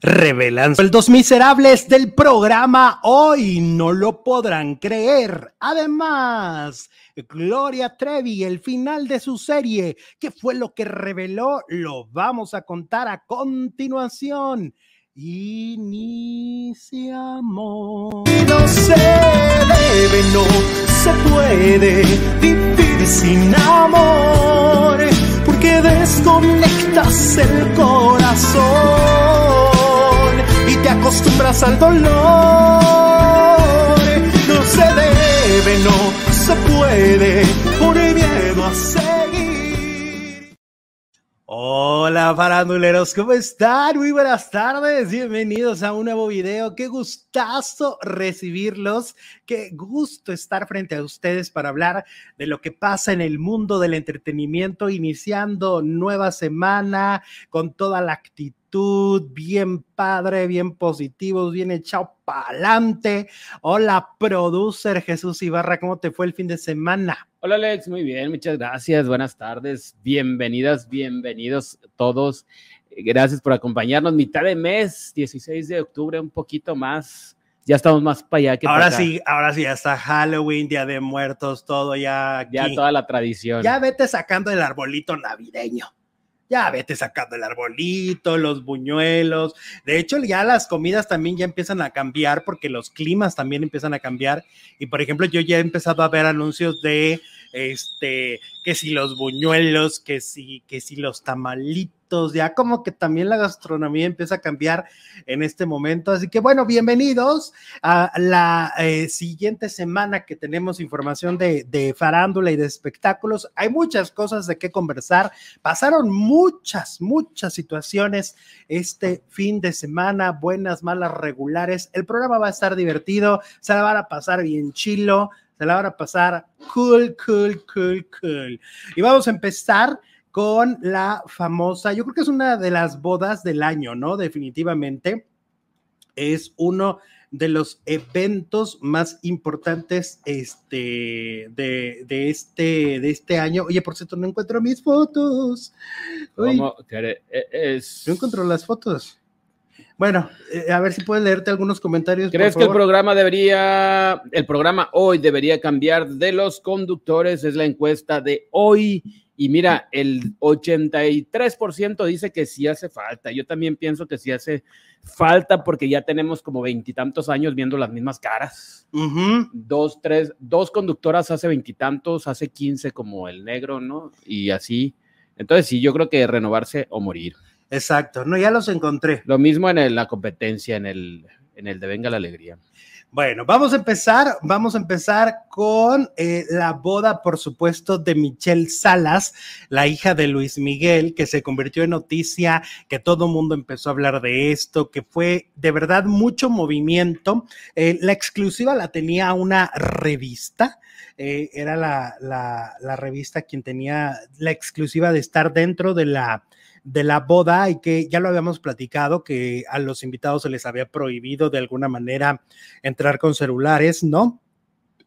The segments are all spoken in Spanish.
revelan sueldos miserables del programa Hoy no lo podrán creer. Además, Gloria Trevi, el final de su serie, ¿qué fue lo que reveló? Lo vamos a contar a continuación. Iniciamos. Y no se debe, no se puede vivir sin amor, porque desconectas el corazón te acostumbras al dolor. No se debe, no se puede por miedo a seguir. Hola faranduleros, ¿cómo están? Muy buenas tardes, bienvenidos a un nuevo video. Qué gustazo recibirlos, qué gusto estar frente a ustedes para hablar de lo que pasa en el mundo del entretenimiento, iniciando nueva semana con toda la actitud bien padre, bien positivos, bien echado para adelante. Hola, producer Jesús Ibarra, ¿cómo te fue el fin de semana? Hola Alex, muy bien, muchas gracias, buenas tardes, bienvenidas, bienvenidos todos. Gracias por acompañarnos, mitad de mes, 16 de octubre, un poquito más. Ya estamos más para allá que ahora para sí, ahora sí, ya está Halloween, Día de Muertos, todo ya. Aquí. Ya toda la tradición. Ya vete sacando el arbolito navideño ya vete sacando el arbolito, los buñuelos. De hecho, ya las comidas también ya empiezan a cambiar porque los climas también empiezan a cambiar. Y por ejemplo, yo ya he empezado a ver anuncios de este, que si los buñuelos, que si, que si los tamalitos, ya como que también la gastronomía empieza a cambiar en este momento. Así que bueno, bienvenidos a la eh, siguiente semana que tenemos información de, de farándula y de espectáculos. Hay muchas cosas de qué conversar. Pasaron muchas, muchas situaciones este fin de semana, buenas, malas, regulares. El programa va a estar divertido, se la van a pasar bien chilo se la van a pasar cool, cool, cool, cool. Y vamos a empezar con la famosa, yo creo que es una de las bodas del año, ¿no? Definitivamente. Es uno de los eventos más importantes este, de, de, este, de este año. Oye, por cierto, no encuentro mis fotos. Uy, ¿Cómo? Es... no encuentro las fotos. Bueno, eh, a ver si puedes leerte algunos comentarios. ¿Crees que el programa debería, el programa hoy debería cambiar de los conductores? Es la encuesta de hoy. Y mira, el 83% dice que sí hace falta. Yo también pienso que sí hace falta porque ya tenemos como veintitantos años viendo las mismas caras. Uh -huh. Dos, tres, dos conductoras hace veintitantos, hace quince como el negro, ¿no? Y así. Entonces sí, yo creo que renovarse o morir. Exacto, no, ya los encontré. Lo mismo en el, la competencia, en el, en el de Venga la Alegría. Bueno, vamos a empezar, vamos a empezar con eh, la boda, por supuesto, de Michelle Salas, la hija de Luis Miguel, que se convirtió en noticia, que todo el mundo empezó a hablar de esto, que fue de verdad mucho movimiento. Eh, la exclusiva la tenía una revista, eh, era la, la, la revista quien tenía la exclusiva de estar dentro de la de la boda y que ya lo habíamos platicado, que a los invitados se les había prohibido de alguna manera entrar con celulares, ¿no?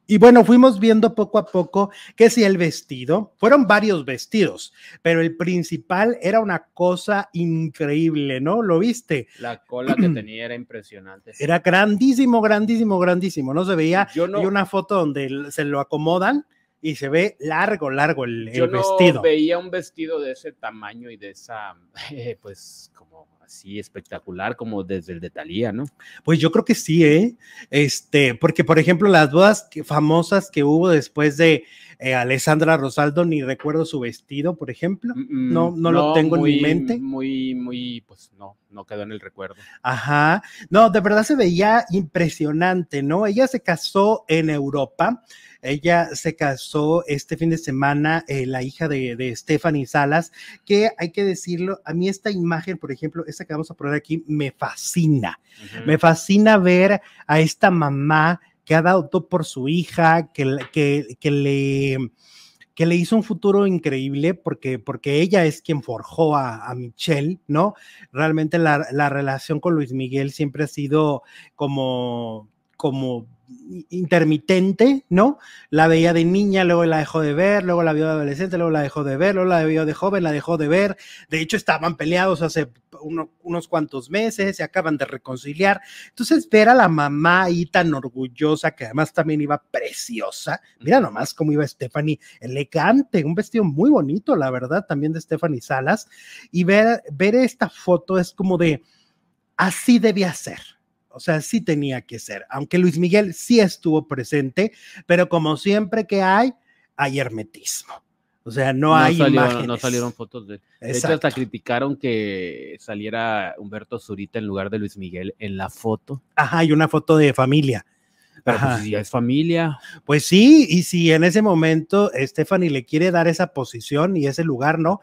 Y bueno, fuimos viendo poco a poco que si el vestido, fueron varios vestidos, pero el principal era una cosa increíble, ¿no? ¿Lo viste? La cola que tenía era impresionante. Era grandísimo, grandísimo, grandísimo, ¿no? Se veía, Yo no- y una foto donde se lo acomodan y se ve largo, largo el, el Yo no vestido. veía un vestido de ese tamaño y de esa, eh, pues, como así espectacular, como desde el de Thalía, ¿no? Pues yo creo que sí, ¿eh? Este, porque por ejemplo, las bodas que- famosas que hubo después de eh, Alessandra Rosaldo, ni recuerdo su vestido, por ejemplo. Mm, No- no lo tengo en mi mente. Muy, muy, pues no, no quedó en el recuerdo. Ajá. No, de verdad se veía impresionante, ¿no? Ella se casó en Europa. Ella se casó este fin de semana, eh, la hija de, de Stephanie Salas, que hay que decirlo, a mí esta imagen, por ejemplo, esta que vamos a poner aquí, me fascina. Me fascina ver a esta mamá que ha dado todo por su hija, que, le- que, que le que le hizo un futuro increíble porque, porque ella es quien forjó a, a Michelle, ¿no? Realmente la, la relación con Luis Miguel siempre ha sido como, como intermitente, ¿no? La veía de niña, luego la dejó de ver, luego la vio de adolescente, luego la dejó de ver, luego la vio de joven, la dejó de ver. De hecho, estaban peleados hace unos cuantos meses, se acaban de reconciliar. Entonces, ver a la mamá ahí tan orgullosa, que además también iba preciosa. Mira nomás cómo iba Stephanie, elegante, un vestido muy bonito, la verdad, también de Stephanie Salas. Y ver, ver esta foto es como de, así debía ser o sea, sí tenía que ser, aunque Luis Miguel sí estuvo presente, pero como siempre que hay, hay hermetismo. O sea, no, hay imágenes. No salieron fotos de... De hecho, hasta criticaron que saliera Humberto Zurita en lugar de Luis Miguel en la foto. Ajá, hay una foto de familia. Pero pues, ya es familia. Pues sí, y si en ese momento Stephanie le quiere dar esa posición y ese lugar, ¿no?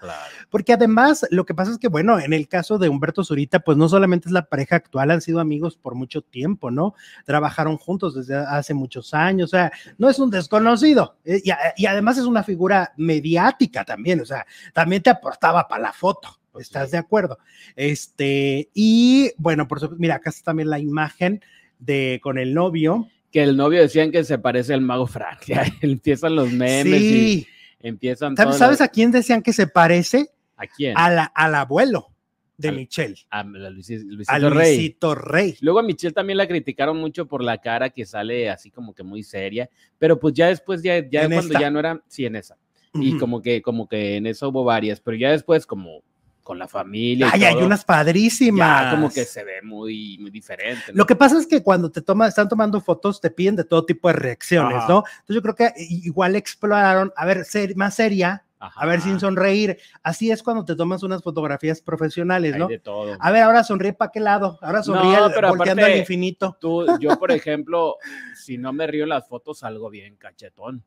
Porque además lo que pasa es que, bueno, en el caso de Humberto Zurita, pues no solamente es la pareja actual, han sido amigos por mucho tiempo, ¿no? Trabajaron juntos desde hace muchos años, o sea, no es un desconocido. Eh, y, además es una figura mediática también, o sea, también te aportaba para la foto. ¿Estás de acuerdo? Este, y bueno, por supuesto, mira, acá está también la imagen de con el novio que el novio decían que se parece al mago Frank. empiezan los memes y empiezan. ¿Sabes, a quién decían que se parece? ¿A quién? al abuelo de Michelle. A, Luisito, Rey. Luego a Michelle también la criticaron mucho por la cara que sale así como que muy seria, pero pues ya después, ya, ya cuando ya no era, sí, en esa. Y como que, como que en eso hubo varias, pero ya después como con la familia. Ay, hay unas padrísimas. como que se ve muy, muy diferente. Lo que pasa es que cuando te toma, están tomando fotos, te piden de todo tipo de reacciones, ¿no? Entonces yo creo que igual exploraron, a ver, ser más seria, a ver sin sonreír. Así es cuando te tomas unas fotografías profesionales, ¿no? de todo. A ver, ahora sonríe para qué lado, ahora sonríe volteando al infinito. Tú, yo, por ejemplo, si no me río en las fotos, salgo bien cachetón.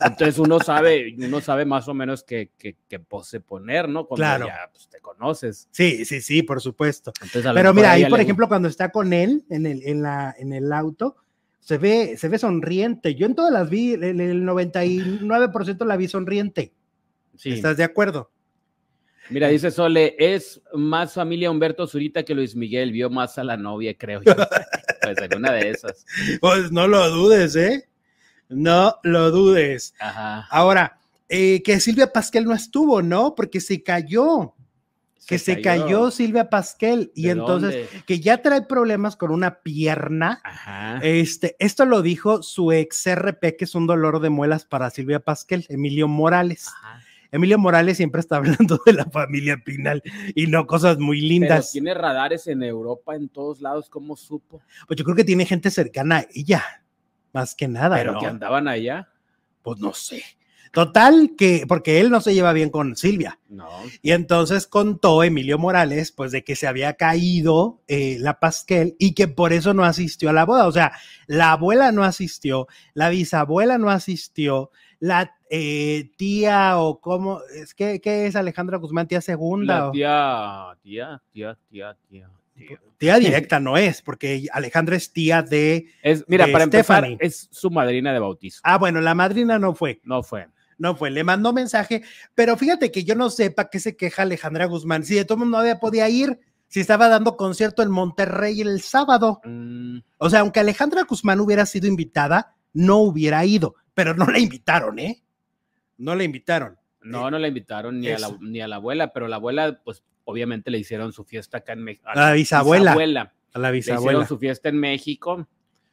Entonces uno sabe, uno sabe más o menos qué, qué, pose poner, ¿no? Cuando claro. ya pues, te conoces. Sí, sí, sí, por supuesto. Pero mira, ahí, por ejemplo, cuando está con él en el, en la, en el auto, se ve, se ve sonriente. Yo en todas las vi, el, el 99% la vi sonriente. ¿Estás de acuerdo? Mira, dice Sole, es más familia Humberto Zurita que Luis Miguel, vio más a la novia, creo yo. pues alguna de esas. Pues no lo dudes, ¿eh? No lo dudes. Ajá. Ahora, eh, que Silvia Pasquel no estuvo, ¿no? Porque se cayó. que se cayó. Silvia Pasquel y entonces que ya trae problemas con una pierna. Ajá. Este, esto lo dijo su ex RP, que es un dolor de muelas para Silvia Pasquel, Emilio Morales. Ajá. Emilio Morales siempre está hablando de la familia Pinal y no cosas muy lindas. tiene radares en Europa, en todos lados, ¿cómo supo? Pues yo creo que tiene gente cercana a ella, más que nada. Pero que andaban allá. Pues no sé. Total, que, porque él no se lleva bien con Silvia. No. Y entonces contó Emilio Morales, pues, de que se había caído eh, la Pasquel y que por eso no asistió a la boda. O sea, la abuela no asistió, la bisabuela no asistió, la eh, tía o cómo, es que, ¿qué es Alejandra Guzmán, tía segunda? La tía, tía, tía, tía, tía. Tía. directa no es, porque Alejandra es tía de. Es, mira, para empezar, es su madrina de bautizo. Ah, bueno, la madrina no fue. No fue. No fue, le mandó mensaje, pero fíjate que yo no sé para qué se queja Alejandra Guzmán. Si de todo mundo no había podía ir, si estaba dando concierto en Monterrey el sábado. Mm. O sea, aunque Alejandra Guzmán hubiera sido invitada, no hubiera ido, pero no la invitaron, ¿eh? No la invitaron. No, no la invitaron ni a, la, ni a la abuela, pero la abuela, pues obviamente le hicieron su fiesta acá en México. A la bisabuela. A la bisabuela. Le hicieron su fiesta en México,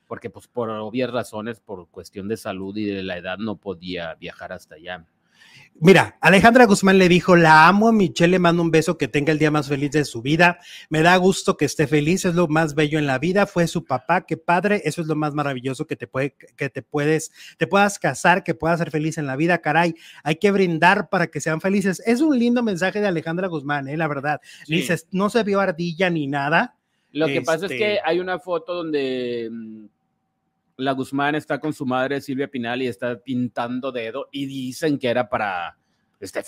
porque pues por obvias razones, por cuestión de salud y de la edad, no podía viajar hasta allá. Mira, Alejandra Guzmán le dijo, la amo, Michelle le mando un beso, que tenga el día más feliz de su vida, me da gusto que esté feliz, es lo más bello en la vida, fue su papá, qué padre, eso es lo más maravilloso que te puede, que te puedes, te puedas casar, que puedas ser feliz en la vida, caray, hay que brindar para que sean felices. Es un lindo mensaje de Alejandra Guzmán, eh, la verdad. Dices, no se vio ardilla ni nada. Lo que pasa es que este hay una foto donde mm, la Guzmán está con su madre Silvia Pinal y está pintando dedo y dicen que era para este,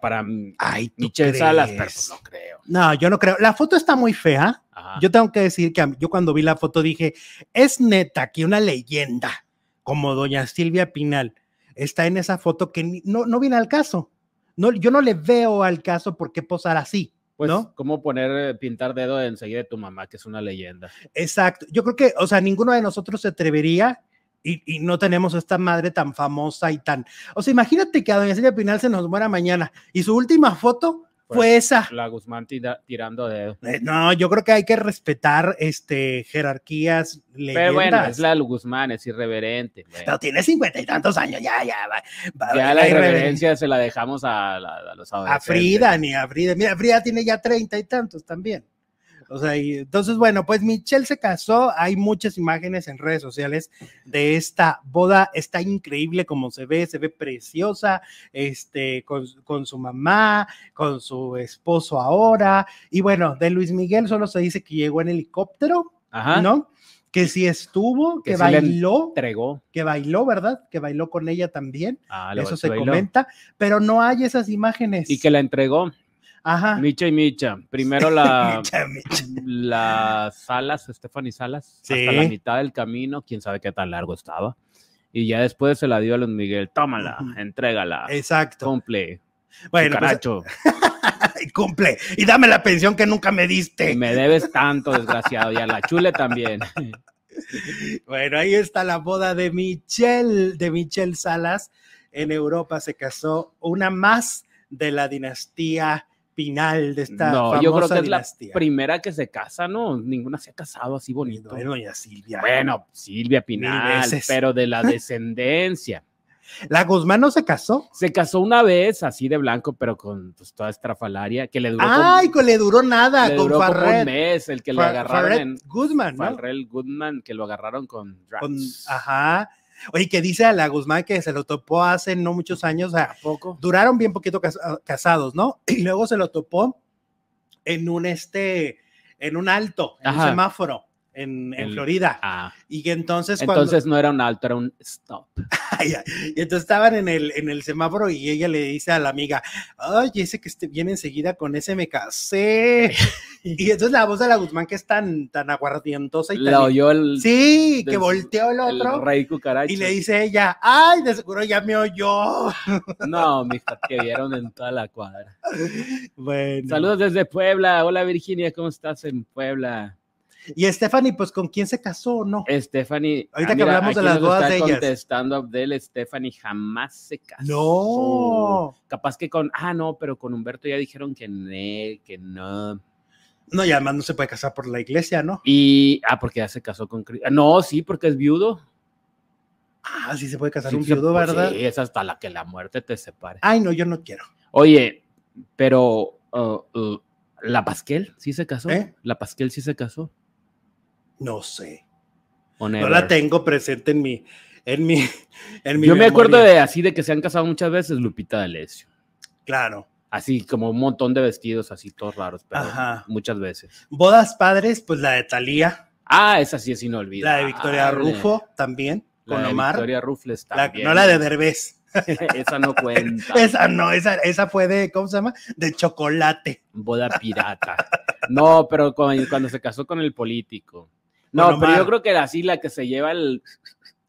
para Ay, Michelle Salas, pero pues no creo. No, yo no creo. La foto está muy fea. Yo tengo que decir que yo cuando vi la foto dije, es neta que una leyenda como doña Silvia Pinal está en esa foto que no, no viene al caso. No, yo no le veo al caso por qué posar así. Pues, ¿no? ¿cómo poner, eh, pintar dedo enseguida de tu mamá, que es una leyenda? Exacto. Yo creo que, o sea, ninguno de nosotros se atrevería y, y no tenemos esta madre tan famosa y tan. O sea, imagínate que a Doña Silvia Pinal se nos muera mañana y su última foto fue esa. La Guzmán tira- tirando dedo. Eh, No, yo creo que hay que respetar este jerarquías. Pero bueno, leyendas. es la Guzmán, es irreverente. bueno. Pero tiene cincuenta y tantos años, ya, ya, va. va- Ya la irreverencia se la dejamos a, a los A adolescentes. Frida, ni a Frida. Mira, Frida tiene ya treinta y tantos también. O sea, y entonces, bueno, pues Michelle se casó. Hay muchas imágenes en redes sociales de esta boda. Está increíble como se ve, se ve preciosa, este, con, con su mamá, con su esposo ahora. Y bueno, de Luis Miguel solo se dice que llegó en helicóptero, Ajá. ¿no? Que sí estuvo, que, Que sí bailó, Entregó. que bailó, ¿verdad? Que bailó con ella también. Ah, Eso se bailó. comenta, pero no hay esas imágenes. Y que la entregó. Ajá. Micha y Micha. Primero la, Micha, Micha. las Salas, Stephanie Salas, Sí. hasta la mitad del camino, quién sabe qué tan largo estaba. Y ya después se la dio a Luis Miguel. Tómala, entrégala. Exacto. Cumple. Bueno, pues, Caracho. cumple. Y dame la pensión que nunca me diste. Me debes tanto, desgraciado. Y a la chule también. Bueno, ahí está la boda de Michelle, de Michelle Salas. En Europa se casó una más de la dinastía Pinal, de esta No, famosa yo creo que es la primera que se casa, ¿no? Ninguna se ha casado así bonito. Bueno, doña Silvia. Bueno, Silvia Pinal, pero de la descendencia. La Guzmán no se casó. Se casó una vez así de blanco, pero con pues, toda estrafalaria, que le duró, Ay, que le duró nada le con duró como un Farrell. mes, el que le agarraron Farrell en Guzmán, ¿no? Farrell Goodman, que lo agarraron con drugs. Con- ajá. Oye, que dice a la Guzmán que se lo topó hace no muchos años, o sea, ¿A poco? duraron bien poquito cas- ah, casados, ¿no? Y luego se lo topó en un este, en un alto, en un semáforo en, en El- Florida. Ah, Y que entonces, cuando, entonces no era un alto, era un stop. Ay, y entonces estaban en el, en el semáforo y ella le dice a la amiga, ay, ese que esté viene enseguida con ese me casé. y entonces la voz de la Guzmán que es tan, tan aguardientosa y La tan... oyó el, Sí, que volteó el el otro. rey cucaracha. Y le dice ella, ay, de seguro ya me oyó. No, mija, que vieron en toda la cuadra. Bueno. Saludos desde Puebla. Hola Virginia, ¿cómo estás en Puebla? Y Stephanie, pues, ¿con quién se casó o no? Stephanie. ah, Ahorita que hablamos de las bodas de ellas. contestando Abdel, Stephanie jamás se casó. No. Capaz que con. Ah, no, pero con Humberto ya dijeron que no, que no. No, y además no se puede casar por la iglesia, ¿no? Y. Ah, porque ya se casó con. Ah, No, sí, porque es viudo. Ah, sí se puede casar Sí, un viudo, pues, ¿verdad? Sí, es hasta la que la muerte te separe. Ay, no, yo no quiero. Oye, pero. uh, uh, ¿La Pasquel sí se casó? ¿Eh? ¿La Pasquel sí se casó? No sé. ¿O No la tengo presente en mi, en mi, en mi Yo me acuerdo de así de que se han casado muchas veces Lupita D'Alessio. Claro. Así como un montón de vestidos así todos raros, pero Ajá. muchas veces. Bodas padres, pues la de Talía, Ah, esa sí es la inolvidable. de Victoria Rufo también, La con de Omar. Victoria Rufles La- también. no la de Derbez. esa no cuenta. Esa no, esa, esa fue de, ¿cómo se llama? De chocolate. Boda pirata. No, pero cuando, cuando se casó con el político. No, Con pero yo creo que era así la que se lleva el.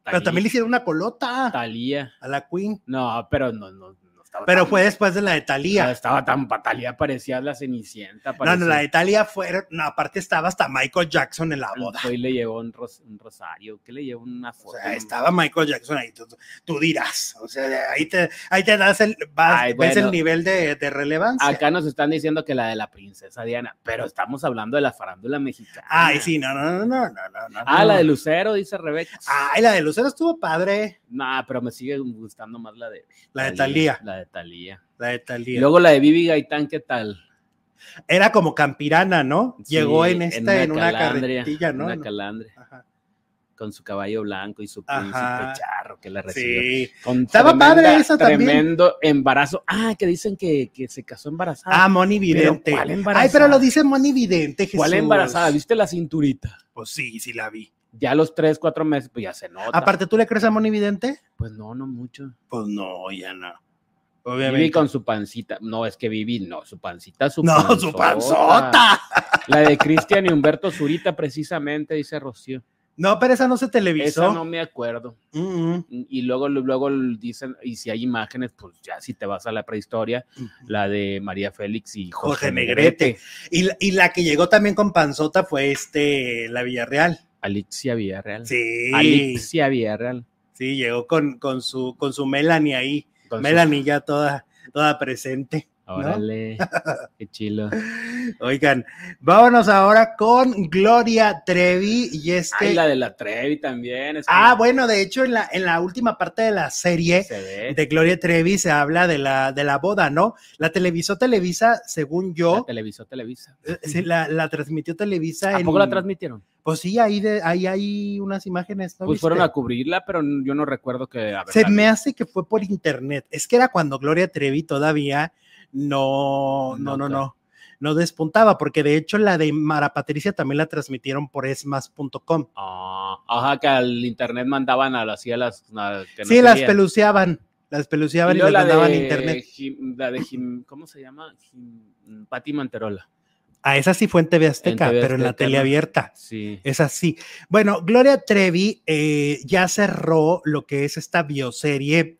Pero también le hicieron una colota Talía. a la Queen. No, pero no, no, no. Pero tan- fue después de la de no Talía. estaba tan Talía, parecía la Cenicienta. No, no, la de Talía fue, no, aparte estaba hasta Michael Jackson en la boda. Y le llevó un, ros- un rosario. ¿Qué le llevó una O foto? sea, estaba Michael Jackson ahí, tú, tú dirás. O sea, ahí te, ahí te das el, vas- Ay, ves el nivel de, de relevancia. Acá nos están diciendo que la de la princesa Diana, pero estamos hablando de la farándula mexicana. Ay, sí, no, no, no, no, no, no, no. Ah, la de Lucero, dice Rebeca. Ay, la de Lucero estuvo padre. Nah, pero me sigue gustando más la de La de Talía. La de Talía. La de Y Talía. luego la de Vivi Gaitán, ¿qué tal? Era como campirana, ¿no? Llegó Sí, en esta, en una, calandria, carretilla, ¿no? Una calandria, Ajá. con su caballo blanco y su príncipe Ajá. charro que la recibió. Sí. Con Estaba tremenda- padre esa también. Tremendo embarazo. Ah, que dicen que, que se casó embarazada. Ah, Moni Vidente. ¿cuál Ay, embarazada? pero lo dice Moni Vidente, Jesús. ¿Cuál embarazada? ¿Viste la cinturita? Pues sí, sí la vi. Ya a los tres, cuatro meses, pues ya se nota. Aparte, ¿tú le crees a Moni Vidente? Pues no, no mucho. Pues no, ya no. Vivi Obviamente. con su pancita. No, es que Vivi, no, su pancita, su No, su panzota. La de Cristian y Humberto Zurita, precisamente, dice Rocío. No, pero esa no se televisó. Esa no me acuerdo. Y luego, luego dicen, y si hay imágenes, pues ya si te vas a la prehistoria, la de María Félix y Jorge, Jorge Negrete. Negrete. Y, la- y la que llegó también con panzota fue este, la Villarreal. Alicia Villarreal. Sí. Alicia Villarreal. Sí, llegó con, con su, con su Melanie ahí. Melanie ya toda, toda presente. ¿No? Órale, qué chilo. Oigan, vámonos ahora con Gloria Trevi y este. Ay, la de la Trevi también. es Ah, bueno, de hecho, en la, en la última parte de la serie Se de Gloria Trevi se habla de la, de la boda, ¿no? La televisó Televisa, según La yo, televisó Televisa. eh, sí, la, la transmitió Televisa. ¿A en- poco la transmitieron? Pues sí, ahí, de, ahí hay unas imágenes. ¿no Pues fueron viste? a cubrirla, pero yo no recuerdo que. Se me hace que fue por internet. Es que era cuando Gloria Trevi todavía no, no, No, no, no, despuntaba, porque de hecho la de Mara Patricia también la transmitieron por esmas.com. Ah, ajá, que al internet mandaban a las, a las que no Sí, las peluceaban, las peluceaban y, las la mandaban a internet. La de Jim- ¿cómo se llama? Pati Manterola. A esa sí fue en TV Azteca, TV pero en la tele abierta. Sí. Es así. Bueno, Gloria Trevi eh, ya cerró lo que es esta bioserie.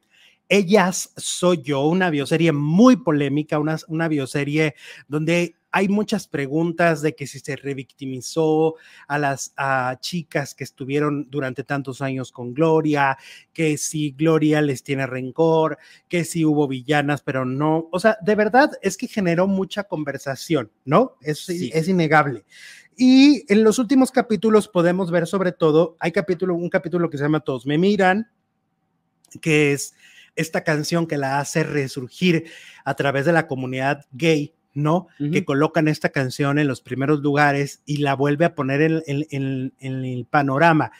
Ellas soy yo, una bioserie muy polémica, una, una bioserie donde hay muchas preguntas de que si se revictimizó a las a chicas que estuvieron durante tantos años con Gloria, que si Gloria les tiene rencor, que si hubo villanas, pero no. O sea, de verdad es que generó mucha conversación, ¿no? Es, Sí. es innegable. Y en los últimos capítulos podemos ver sobre todo, hay capítulo, un capítulo que se llama Todos me miran, que es esta canción que la hace resurgir a través de la comunidad gay, ¿no? Que colocan esta canción en los primeros lugares y la vuelve a poner en, en- en- en el panorama.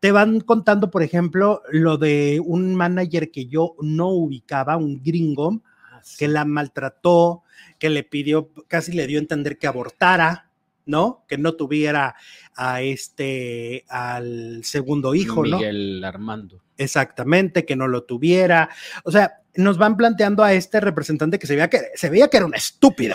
Te van contando, por ejemplo, lo de un manager que yo no ubicaba, un gringo, Ah, que la maltrató, que le pidió, casi le dio a entender que abortara, ¿no? Que no tuviera a este, al segundo hijo, ¿no? Miguel Armando. Exactamente, que no lo tuviera. O sea, nos van planteando a este representante que se veía que, se veía que era un estúpido.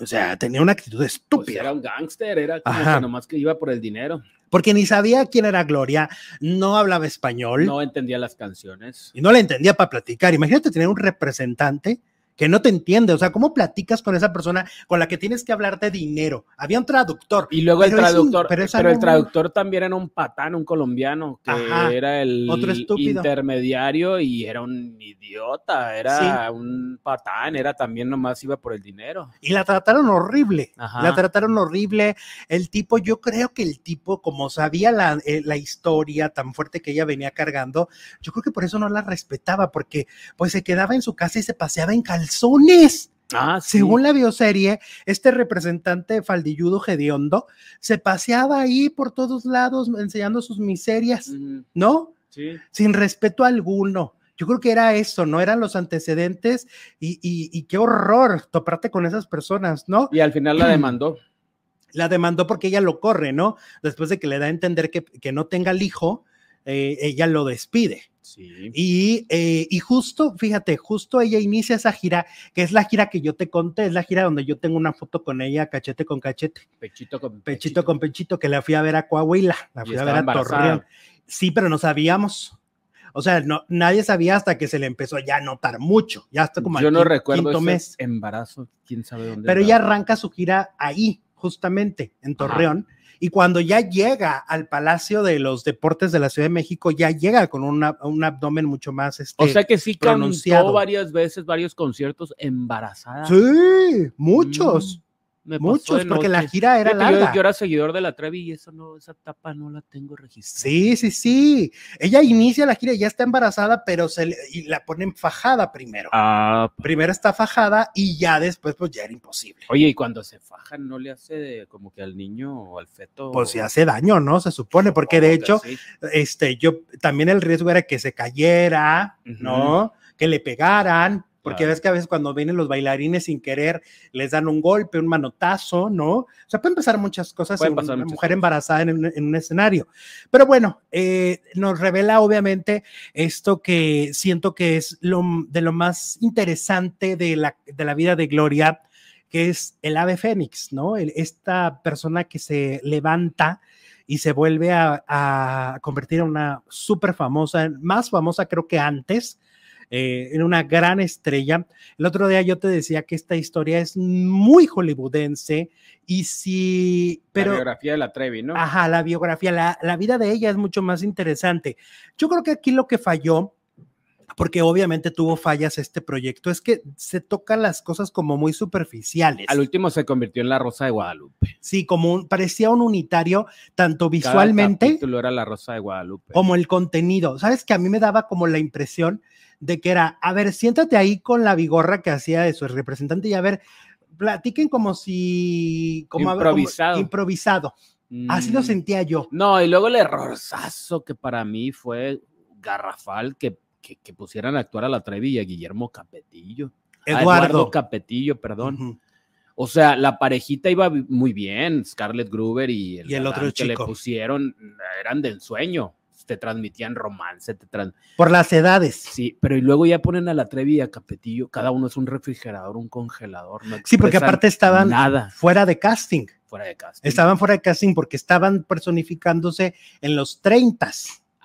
O sea, tenía una actitud Pues estúpida. era un gángster, era como Ajá. que nomás que iba por el dinero. porque ni sabía quién era Gloria, no hablaba español No entendía las canciones. y no le entendía para platicar. Imagínate tener un representante que no te entiende. O sea, ¿cómo platicas con esa persona con la que tienes que hablar de dinero? Había un traductor. Y luego el traductor, pero pero, el traductor también era un patán, un colombiano, que Ajá, era el otro intermediario y era un idiota, era un patán, era también nomás iba por el dinero. Y la trataron horrible. Ajá. La trataron horrible. El tipo, yo creo que el tipo, como sabía la, eh, la historia tan fuerte que ella venía cargando, yo creo que por eso no la respetaba, porque pues se quedaba en su casa y se paseaba en calzones. Ah, sí. Según la bioserie, este representante faldilludo hediondo se paseaba ahí por todos lados enseñando sus miserias, ¿no? sí. Sin respeto alguno. Yo creo que era eso, ¿no? Eran los antecedentes y, y- y qué horror toparte con esas personas, ¿no? Y al final la demandó. La demandó porque ella lo corre, ¿no? Después de que le da a entender que, que no tenga el hijo, eh, ella lo despide. Sí. Y, eh, y justo, fíjate, justo ella inicia esa gira, que es la gira que yo te conté, es la gira donde yo tengo una foto con ella, cachete con cachete, Pechito con pechito con pechito, que la fui a ver a Coahuila, la fui a ver a. Torreón. Sí, pero no sabíamos. O sea, no, nadie sabía hasta que se le empezó ya a notar mucho, ya hasta como Yo al no quin- recuerdo quinto ese mes. embarazo, quién sabe dónde. Pero ella arranca su gira ahí, justamente, en Torreón. Y cuando ya llega al Palacio de los Deportes de la Ciudad de México, ya llega con una- un abdomen mucho más. Este, O sea que sí pronunciado. cantó varias veces, varios conciertos embarazada. sí, muchos, Mm, me muchos, porque la gira era Fíjate, larga. Yo, era seguidor de la Trevi y eso no, esa etapa no la tengo registrada. Sí, sí, sí. Ella inicia la gira, ya está embarazada, pero se le- y la ponen fajada primero. Ah, Primero está fajada y ya después, pues ya era imposible. oye, y cuando se fajan, ¿no le hace de- como que al niño o al feto? Pues se hace daño, ¿no? Se supone, porque de hecho, sí. este, yo también el riesgo era que se cayera, ¿no? Que le pegaran, porque ves que a veces cuando vienen los bailarines sin querer les dan un golpe, un manotazo, ¿no? O sea, pueden pasar muchas cosas en pasar una muchas mujer cosas. embarazada en un, en un escenario. Pero bueno, eh, nos revela obviamente esto que siento que es lo de lo más interesante de la, de la vida de Gloria que es el ave fénix, ¿no? El- esta persona que se levanta y se vuelve a, a convertir en una súper famosa, más famosa creo que antes, eh, en una gran estrella. El otro día yo te decía que esta historia es muy hollywoodense y si, pero... la biografía de la Trevi, ¿no? Ajá, la biografía, la, la vida de ella es mucho más interesante. Yo creo que aquí lo que falló, porque obviamente tuvo fallas este proyecto, es que se tocan las cosas como muy superficiales. Al último se convirtió en la Rosa de Guadalupe. Sí, como un, parecía un unitario, tanto Cada visualmente capítulo era la Rosa de Guadalupe. como el contenido. ¿Sabes que a mí me daba como la impresión de que era, a ver, siéntate ahí con la vigorra que hacía de su representante y a ver, platiquen como si... Como, Improvisado. improvisado. Así lo Mm. sentía yo. No, y luego el errorzazo que para mí fue garrafal que, que, que pusieran a actuar a la Trevi y a Guillermo Capetillo. A Eduardo. Capetillo, perdón. O sea, la parejita iba muy bien, Scarlett Gruber y el, Y el otro que le pusieron eran de ensueño, te transmitían romance, te trans- Por las edades. Sí, pero y luego ya ponen a la Trevi y a Capetillo, cada uno es un refrigerador, un congelador. no Sí, porque aparte estaban nada fuera de casting. fuera de casa. Estaban fuera de casting porque estaban personificándose en los 30.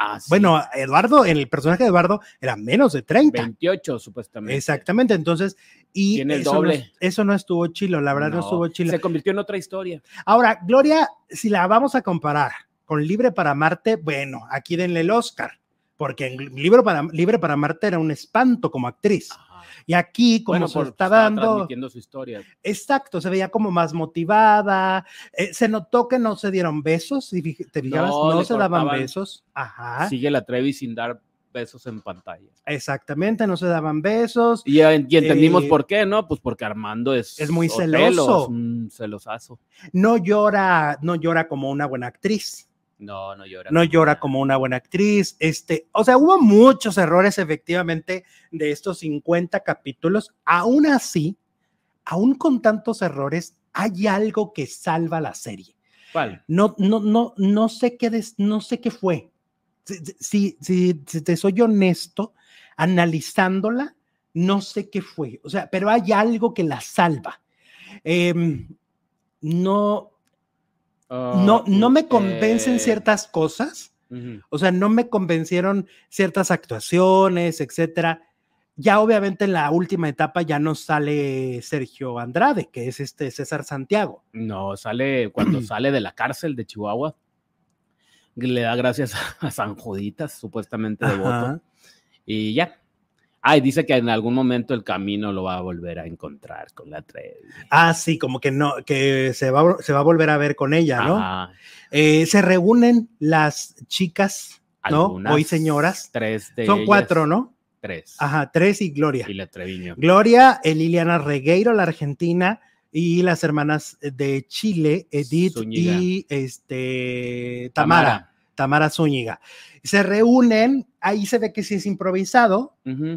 Ah, sí, Bueno, Eduardo, en el personaje de Eduardo era menos de 30. 28 supuestamente. Exactamente, entonces, y Tiene el eso, doble. No, eso no estuvo chilo, la verdad no, No, estuvo chilo. Se convirtió en otra historia. Ahora, Gloria, si la vamos a comparar con Libre para Marte, bueno, aquí denle el Oscar, porque en Libre para, Libre para Marte era un espanto como actriz. Y aquí, como bueno, se por estaba dando, su historia. exacto, se veía como más motivada, eh, se notó que no se dieron besos, si te fijabas, No, se daban besos, ajá, Sigue la Trevi sin dar besos en pantalla. exactamente, no se daban besos, Y, y entendimos Eh, por qué, ¿no? Pues porque Armando es, Es muy Otelo, celoso. es un celosazo. no llora, no llora como una buena actriz. No, no llora. no llora como una buena actriz. Este, o sea, hubo muchos errores efectivamente de estos 50 capítulos. Aún así, aún con tantos errores, hay algo que salva la serie. ¿Cuál? No, no, no, no sé qué, des- no sé qué fue. Si, si, te soy honesto, analizándola, no sé qué fue. O sea, pero hay algo que la salva. Em, no, no, no me convencen Eh, ciertas cosas. O sea, no me convencieron ciertas actuaciones, etcétera. Ya obviamente en la última etapa ya no sale Sergio Andrade, que es este César Santiago. No, sale cuando sale de la cárcel de Chihuahua. Le da gracias a San Juditas, supuestamente devoto. Ajá. Y ya. Ah, y dice que en algún momento el camino lo va a volver a encontrar con la Trevi. Ah, sí, como que no, que se va, se va a volver a ver con ella, ¿no? Eh, se reúnen las chicas, ¿no? Hoy señoras. Tres de Son ellas, cuatro, ¿no? Tres. Ajá, tres y Gloria. Y la Treviño. Gloria, Liliana Regueiro, la argentina, y las hermanas de Chile, Edith Zúñiga. y este, Tamara, Tamara Zúñiga. Se reúnen, ahí se ve que sí es improvisado,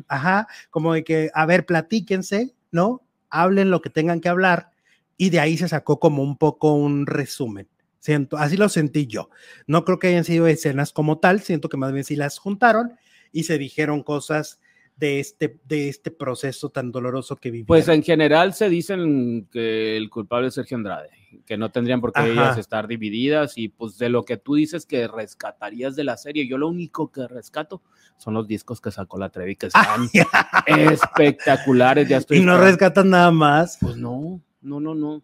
ajá, como de que, a ver, platíquense, ¿no? Hablen lo que tengan que hablar, y de ahí se sacó como un poco un resumen. Siento, así lo sentí yo. No creo que hayan sido escenas como tal, siento que más bien sí las juntaron y se dijeron cosas de este, de este proceso tan doloroso que vivieron. Pues en general se dicen que el culpable es Sergio Andrade, que no tendrían por qué Ajá. ellas estar divididas y pues de lo que tú dices que rescatarías de la serie, yo lo único que rescato son los discos que sacó la Trevi que están espectaculares, ya estoy y no rescatan nada más. Pues no, no, no, no.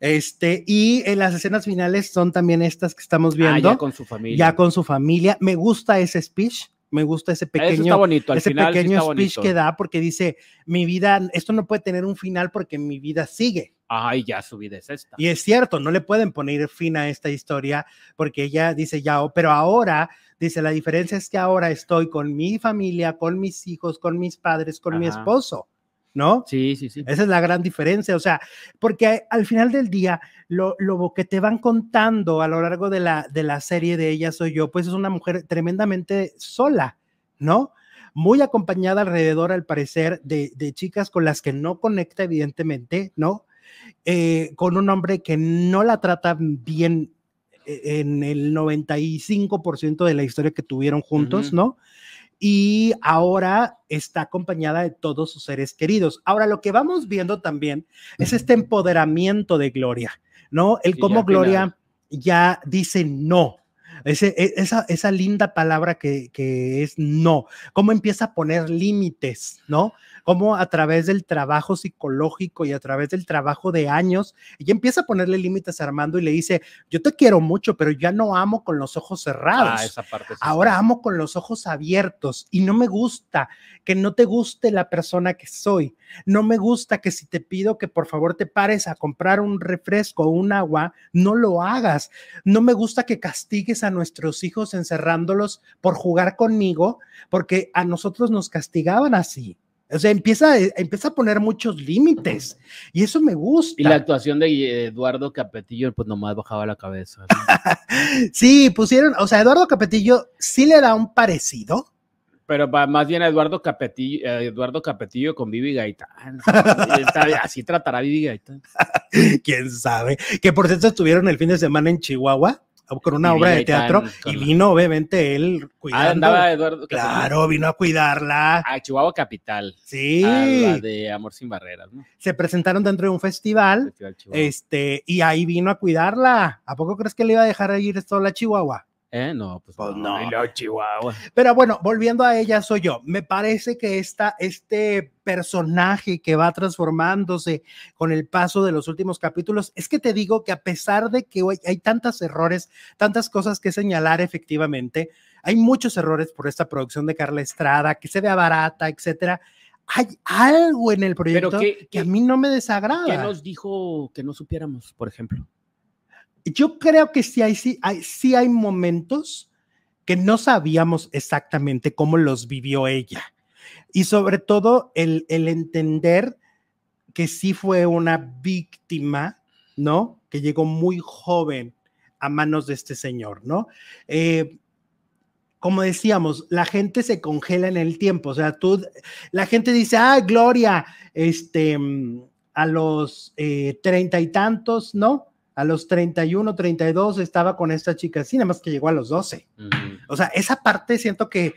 Este, y en las escenas finales son también estas que estamos Ah, viendo, ya con su familia. ya con su familia. Me gusta ese speech, me gusta ese pequeño, bonito, ese final pequeño speech bonito. que da porque dice, mi vida, esto no puede tener un final porque mi vida sigue. Ay, ya su vida es esta. Y es cierto, no le pueden poner fin a esta historia porque ella dice ya, oh, pero ahora, dice, la diferencia es que ahora estoy con mi familia, con mis hijos, con mis padres, con mi esposo, ¿no? Sí, sí, sí. Esa es la gran diferencia, o sea, porque al final del día, lo, lo que te van contando a lo largo de la, de la serie de Ella Soy Yo, pues es una mujer tremendamente sola, ¿no? Muy acompañada alrededor, al parecer, de, de chicas con las que no conecta, evidentemente, ¿no? Eh, con un hombre que no la trata bien eh, en el 95% de la historia que tuvieron juntos. ¿no? Y ahora está acompañada de todos sus seres queridos. Ahora, lo que vamos viendo también es este empoderamiento de Gloria, ¿no? El cómo Gloria final. ya dice no. Ese- e- esa, esa linda palabra que, que es no, cómo empieza a poner límites, ¿no? Cómo a través del trabajo psicológico y a través del trabajo de años, ella empieza a ponerle límites a Armando y le dice, yo te quiero mucho, pero ya no amo con los ojos cerrados. Ah, esa parte. sí Ahora está. amo con los ojos abiertos y no me gusta que no te guste la persona que soy. No me gusta que si te pido que por favor te pares a comprar un refresco o un agua, no lo hagas. No me gusta que castigues a nuestros hijos encerrándolos por jugar conmigo, porque a nosotros nos castigaban así. O sea, empieza, empieza a poner muchos límites y eso me gusta. Y la actuación de Eduardo Capetillo, pues nomás bajaba la cabeza. Sí, pusieron, o sea, Eduardo Capetillo sí le da un parecido. Pero más bien a Eduardo Capetillo, eh, Eduardo Capetillo con Vivi Gaitán. Así tratará Vivi Gaitán. quién sabe. Que por cierto estuvieron el fin de semana en Chihuahua con una obra de teatro y vino obviamente él Ah, cuidando. andaba Eduardo claro, vino a cuidarla. A Chihuahua Capital. Sí, A la de Amor Sin Barreras, ¿no? se presentaron dentro de un festival, este, y ahí vino a cuidarla. ¿A poco crees que le iba a dejar ir sola a Chihuahua? ¿Eh? No, pues, Pues no. no. Chihuahua. Pero bueno, volviendo a ella soy yo. Me parece que esta, este personaje que va transformándose con el paso de los últimos capítulos, es que te digo que a pesar de que hoy hay tantos errores, tantas cosas que señalar efectivamente, hay muchos errores por esta producción de Carla Estrada, que se vea barata, etcétera. Hay algo en el proyecto Pero ¿qué, que a qué- mí no me qué desagrada. nos dijo que no supiéramos, por ejemplo? Yo creo que sí hay, sí hay, sí hay momentos que no sabíamos exactamente cómo los vivió ella. Y sobre todo el, el entender que sí fue una víctima, ¿no? Que llegó muy joven a manos de este señor, ¿no? Eh, como decíamos, la gente se congela en el tiempo, o sea, tú, la gente dice, ah, Gloria, este, mm, a los eh, treinta y tantos, ¿no? A los 31, 32 estaba con esta chica, sí, nada más que llegó a los 12. Ujú. O sea, esa parte siento que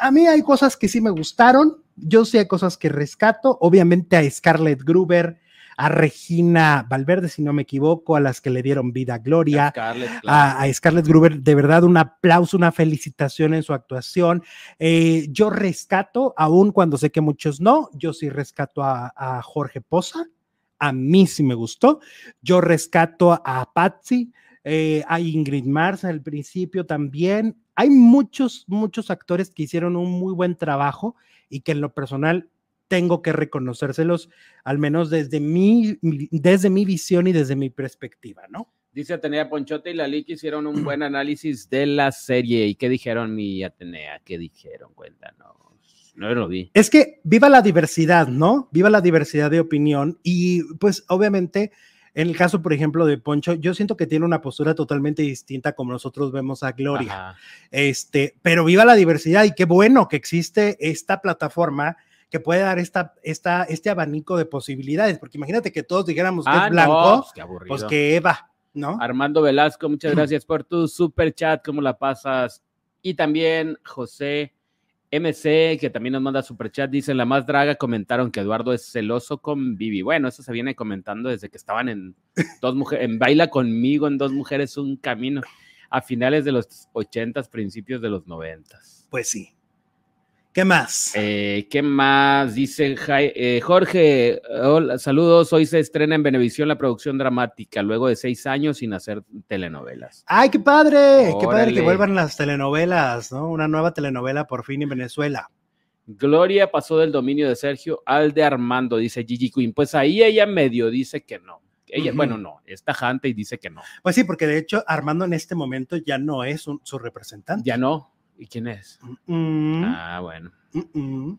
a mí hay cosas que sí me gustaron, yo sí hay cosas que rescato, obviamente a Scarlett Gruber, a Regina Valverde, si no me equivoco, a las que le dieron vida a Gloria, Scarlett, claro. a, a Scarlett Gruber, de verdad un aplauso, una felicitación en su actuación. Eh, yo rescato, aun cuando sé que muchos no, yo sí rescato a, a Jorge Poza, a mí sí me gustó. Yo rescato a Patsy, eh, a Ingrid Mars al principio también. Hay muchos, muchos actores que hicieron un muy buen trabajo y que en lo personal tengo que reconocérselos, al menos desde mi, desde mi visión y desde mi perspectiva, ¿no? Dice Atenea Ponchote y Lali que hicieron un buen análisis de la serie. ¿Y qué dijeron, mi Atenea? ¿Qué dijeron? Cuéntanos. No lo vi. Es que viva la diversidad, ¿no? Viva la diversidad de opinión y pues obviamente en el caso, por ejemplo, de Poncho, yo siento que tiene una postura totalmente distinta como nosotros vemos a Gloria. Ajá. Este, pero viva la diversidad y qué bueno que existe esta plataforma que puede dar esta, esta, este abanico de posibilidades, porque imagínate que todos dijéramos que Ah, es blanco, no, pues, qué pues que Eva, ¿no? Armando Velasco, muchas gracias por tu super chat, ¿cómo la pasas? Y también José MC, que también nos manda super chat, dice, la más draga comentaron que Eduardo es celoso con Vivi. Bueno, eso se viene comentando desde que estaban en dos mujeres, en Baila conmigo, en Dos Mujeres, un camino, a finales de los ochentas, principios de los noventas. Pues sí. ¿Qué más? Eh, ¿Qué más? Dice eh, Jorge, hola, saludos. Hoy se estrena en Venevisión la producción dramática, luego de seis años sin hacer telenovelas. Ay, qué padre, qué padre que vuelvan las telenovelas, ¿no? Una nueva telenovela por fin en Venezuela. Gloria pasó del dominio de Sergio al de Armando, dice Gigi Queen. Pues ahí ella medio dice que no. Ella, bueno, no, es tajante y dice que no. Pues sí, porque de hecho Armando en este momento ya no es un- su representante. Ya no. ¿Y quién es? Mm, Ah, bueno. mm.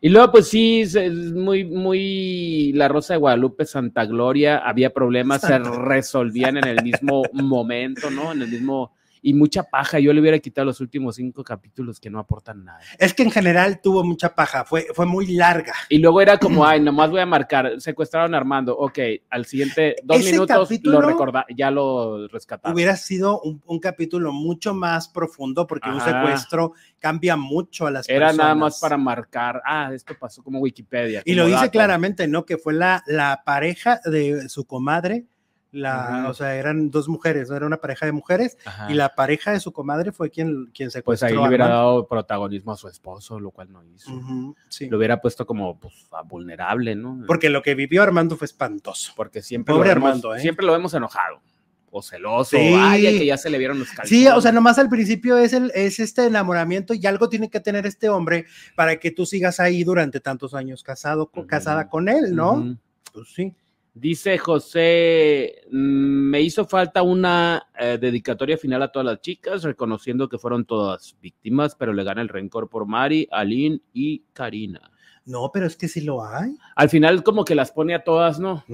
Y luego, pues sí, es muy, muy La Rosa de Guadalupe, Santa Gloria, había problemas, se resolvían en el mismo momento, ¿no? En el mismo. Y mucha paja. Yo le hubiera quitado los últimos cinco capítulos que no aportan nada. Es que en general tuvo mucha paja, fue, fue muy larga. Y luego era como, ay, nomás voy a marcar, secuestraron a Armando. Ok, al siguiente dos Ese minutos lo recorda, ya lo rescataron. Hubiera sido un, un capítulo mucho más profundo porque un secuestro cambia mucho a las Era personas. nada más para marcar, ah, esto pasó como Wikipedia. Y lo dice claramente, ¿no? Que fue la, la pareja de su comadre, la, Ujú. o sea, eran dos mujeres, ¿no? Era una pareja de mujeres, Ajá. y la pareja de su comadre fue quien, quien Pues secuestró ahí le hubiera dado protagonismo a su esposo, lo cual no hizo. Ujú, sí. Lo hubiera puesto como pues, vulnerable, ¿no? Porque lo que vivió Armando fue espantoso. Porque siempre, Pobre lo vemos, Armando, ¿eh? siempre lo vemos enojado o celoso. Sí. Ay, ay, que ya se le vieron los calzones. Sí, o sea, nomás al principio es, el, es este enamoramiento y algo tiene que tener este hombre para que tú sigas ahí durante tantos años casado, co- Ujú. casada con él, ¿no? Pues sí. Dice José, mm, me hizo falta una eh, dedicatoria final a todas las chicas, reconociendo que fueron todas víctimas, pero le gana el rencor por Mari, Aline y Karina. No, pero es que sí lo hay. Al final como que las pone a todas, ¿no?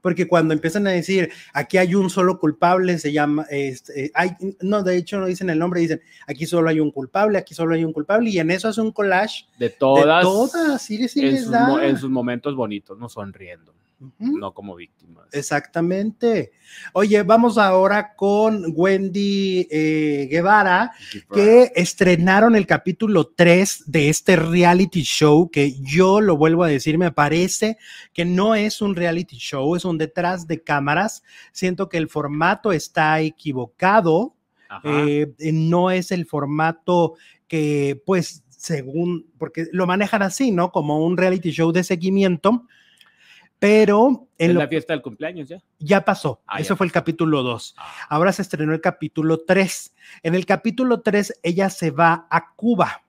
Porque cuando empiezan a decir, aquí hay un solo culpable, se llama, este, eh, hay, no, de hecho no dicen el nombre, dicen, aquí solo hay un culpable, aquí solo hay un culpable, y en eso hace un collage De todas, de todas, sí, sí en, les sus, da. en sus momentos bonitos, no sonriendo, No como víctimas. Exactamente. Oye, vamos ahora con Wendy eh, Guevara, que estrenaron el capítulo 3 de este reality show, que yo lo vuelvo a decir, me parece que no es un reality show, es un detrás de cámaras. Siento que el formato está equivocado, eh, no es el formato que, pues, según, porque lo manejan así, ¿no? Como un reality show de seguimiento, pero en es lo- la fiesta del cumpleaños ya. ya pasó. Ah, Eso ya fue el capítulo 2. Ah, Ahora se estrenó el capítulo 3. En el capítulo 3, ella se va a Cuba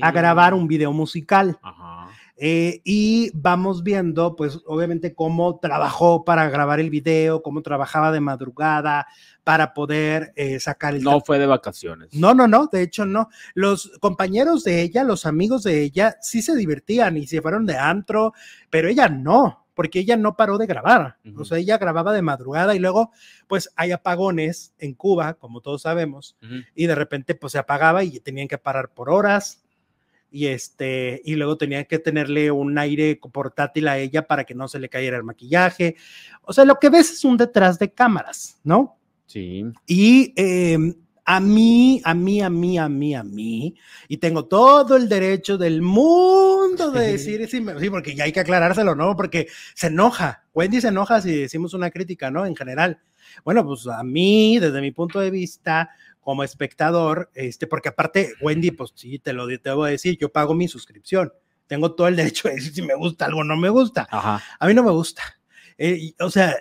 a grabar un video musical. Ajá. Eh, y vamos viendo, pues, obviamente, cómo trabajó para grabar el video, cómo trabajaba de madrugada para poder eh, sacar el. No fue de vacaciones. No, no, no, de hecho no. Los compañeros de ella, los amigos de ella, sí se divertían y se fueron de antro, pero ella no, porque ella no paró de grabar. Ujú. O sea, ella grababa de madrugada y luego, pues hay apagones en Cuba, como todos sabemos, y de repente, pues se apagaba y tenían que parar por horas. Y este, y luego tenían que tenerle un aire portátil a ella para que no se le cayera el maquillaje. O sea, lo que ves es un detrás de cámaras, ¿no? Sí. Y eh, a mí, a mí, a mí, a mí, a mí, y tengo todo el derecho del mundo de decir, sí, sí, porque ya hay que aclarárselo, ¿no? Porque se enoja, Wendy se enoja si decimos una crítica, ¿no? En general. Bueno, pues a mí, desde mi punto de vista, como espectador, este, porque aparte, Wendy, pues sí, te lo te voy a decir, yo pago mi suscripción. Tengo todo el derecho de decir si me gusta algo o no me gusta. Ajá. A mí no me gusta. Eh, y, o sea,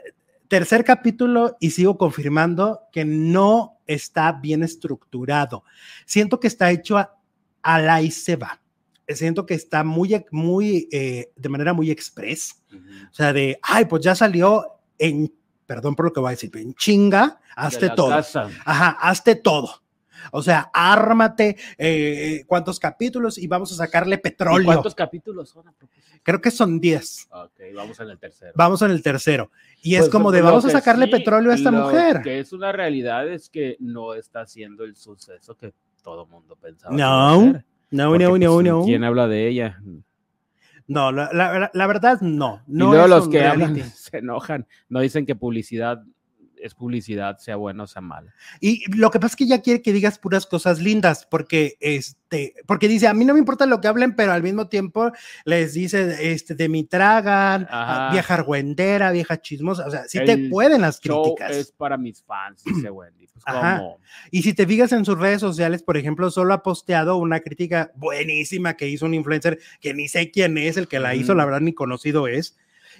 tercer capítulo y sigo confirmando que no está bien estructurado. Siento que está hecho a, a la y se va. Siento que está muy, muy, eh, de manera muy express. Ujú. O sea, de, ay, pues ya salió en, perdón por lo que voy a decir, en chinga, hazte todo. casa. Ajá, hazte todo. O sea, ármate, eh, cuántos capítulos y vamos a sacarle ¿Y petróleo. ¿Cuántos capítulos son? Creo que son 10. Ok, vamos en el tercero. Vamos en el tercero. Y es Pues, como de vamos a sacarle sí, petróleo a esta lo mujer. que es una realidad es que no está haciendo el suceso que todo mundo pensaba. No. No, Porque, no, pues, no, no. ¿Quién habla de ella? No, la, la- la verdad, no. no y luego los que hablan se enojan. No dicen que publicidad es publicidad, sea buena o sea mala. Y lo que pasa es que ella quiere que digas puras cosas lindas, porque este, porque dice, a mí no me importa lo que hablen, pero al mismo tiempo les dice, este, de mi tragan, Ajá. vieja argüendera, vieja chismosa, o sea, sí te pueden las Show críticas. es para mis fans, dice Wendy. Pues, Ajá. Y si te fijas en sus redes sociales, por ejemplo, solo ha posteado una crítica buenísima que hizo un influencer que ni sé quién es, el que la hizo, Ujú. la verdad ni conocido es.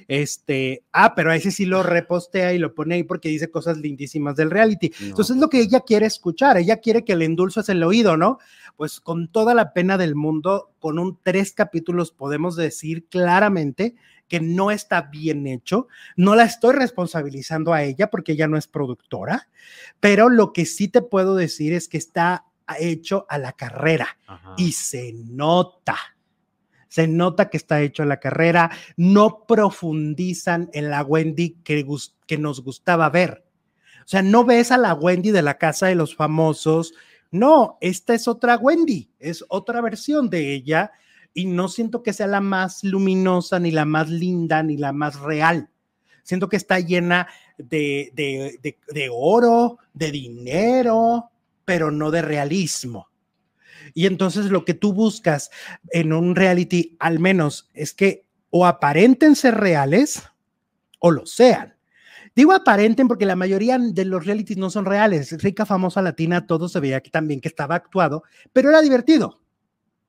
Este, ah, pero a ese sí lo repostea y lo pone ahí porque dice cosas lindísimas del reality. No, Entonces es lo que ella quiere escuchar, ella quiere que le endulces el oído, ¿no? Pues con toda la pena del mundo, con un tres capítulos podemos decir claramente que no está bien hecho. No la estoy responsabilizando a ella porque ella no es productora, pero lo que sí te puedo decir es que está hecho a la carrera Ajá. y se nota. Se nota que está hecho la carrera, no profundizan en la Wendy que, nos gustaba ver. O sea, no ves a la Wendy de la casa de los famosos. No, esta es otra Wendy, es otra versión de ella y no siento que sea la más luminosa, ni la más linda, ni la más real. Siento que está llena de oro, de dinero, pero no de realismo. Y entonces lo que tú buscas en un reality, al menos, es que o aparenten ser reales o lo sean. Digo aparenten porque la mayoría de los realities no son reales. Rica, famosa, latina, todo se veía que también que estaba actuado, pero era divertido.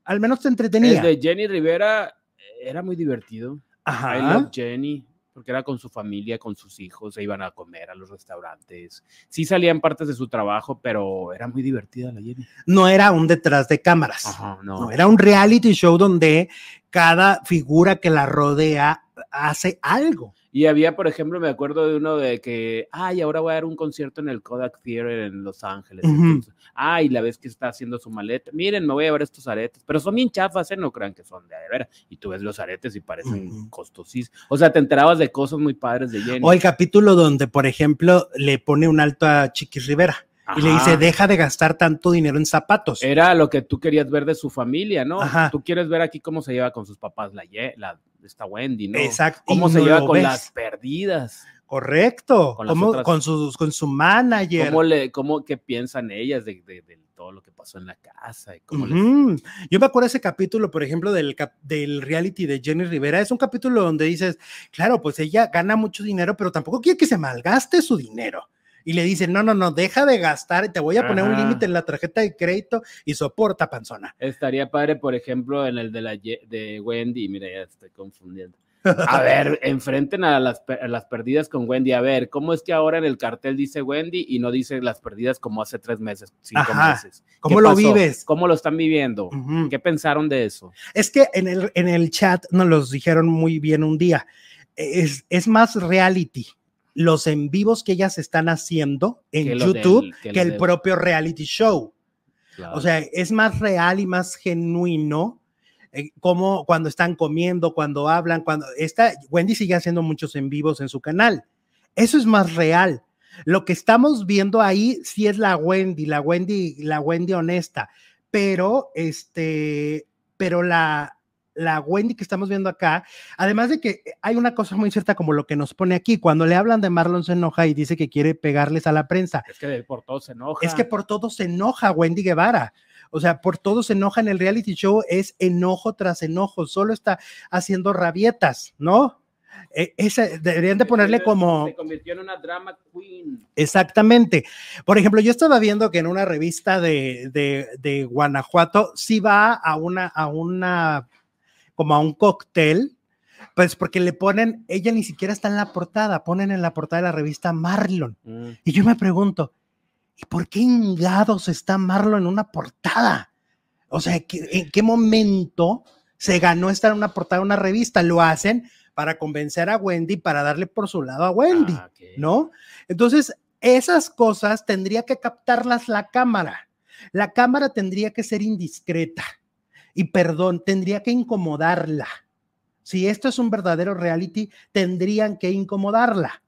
Al menos te entretenía. El de Jenny Rivera era muy divertido. Ajá. I love Jenny, porque era con su familia, con sus hijos, se iban a comer a los restaurantes. Sí salían partes de su trabajo, pero era muy divertida la Jenny. No era un detrás de cámaras. Ajá, No, no. era un reality show donde cada figura que la rodea hace algo. Y había, por ejemplo, me acuerdo de uno de que, ay, ahora voy a dar un concierto en el Kodak Theater en Los Ángeles. Entonces, ay, la vez que está haciendo su maleta, miren, me voy a llevar estos aretes, pero son bien chafas, ¿eh? No crean que son de veras. Y tú ves los aretes y parecen Ujú. costosísimos. O sea, te enterabas de cosas muy padres de Jenny. O el capítulo donde, por ejemplo, le pone un alto a Chiquis Rivera y le dice, deja de gastar tanto dinero en zapatos. Era lo que tú querías ver de su familia, ¿no? Ajá. Tú quieres ver aquí cómo se lleva con sus papás la esta Wendy, ¿no? Exacto. Cómo se no lleva con ves. las perdidas. Correcto. con Cómo- otras- con, su, con su manager. ¿Cómo le, cómo, qué piensan ellas de, de- de todo lo que pasó en la casa? Y cómo les-. Yo me acuerdo ese capítulo, por ejemplo, del, del reality de Jenny Rivera. Es un capítulo donde dices, claro, pues ella gana mucho dinero, pero tampoco quiere que se malgaste su dinero. Y le dicen, no, no, no, deja de gastar, te voy a poner un Ajá. límite en la tarjeta de crédito y soporta, panzona. Estaría padre, por ejemplo, en el de la de Wendy, mira, ya estoy confundiendo. A ver, enfrenten a las, a las perdidas con Wendy. A ver, ¿cómo es que ahora en el cartel dice Wendy y no dice las perdidas como hace tres meses, cinco Ajá. meses? ¿Qué ¿Cómo lo pasó? vives? ¿Cómo lo están viviendo? Ujú. ¿Qué pensaron de eso? Es que en el, en el chat nos los dijeron muy bien un día. Es, es más reality los en vivos que ellas están haciendo en Que YouTube del- que el del- propio reality show. Claro. O sea, es más real y más genuino. eh, como cuando están comiendo, cuando hablan, cuando está Wendy sigue haciendo muchos en vivos en su canal. Eso es más real. Lo que estamos viendo ahí sí es la Wendy, la Wendy, la Wendy honesta, pero este, pero la, la Wendy que estamos viendo acá, además de que hay una cosa muy cierta como lo que nos pone aquí, cuando le hablan de Marlon se enoja y dice que quiere pegarles a la prensa. es que por todo se enoja. Es que por todo se enoja Wendy Guevara. O sea, por todo se enoja en el reality show, es enojo tras enojo, solo está haciendo rabietas, ¿no? E- ese, deberían de ponerle como... Se convirtió en una drama queen. Exactamente. Por ejemplo, yo estaba viendo que en una revista de, de, de Guanajuato sí va a una, a una, como a un cóctel, pues porque le ponen, ella ni siquiera está en la portada, ponen en la portada de la revista Marlon. Mm. Y yo me pregunto, ¿y por qué ingados está Marlon en una portada? O sea, ¿qué- ¿en qué momento se ganó estar en una portada de una revista? Lo hacen para convencer a Wendy, para darle por su lado a Wendy, Ah. ¿no? Entonces, esas cosas tendría que captarlas la cámara. La cámara tendría que ser indiscreta y, perdón, tendría que incomodarla. Si esto es un verdadero reality, tendrían que incomodarla,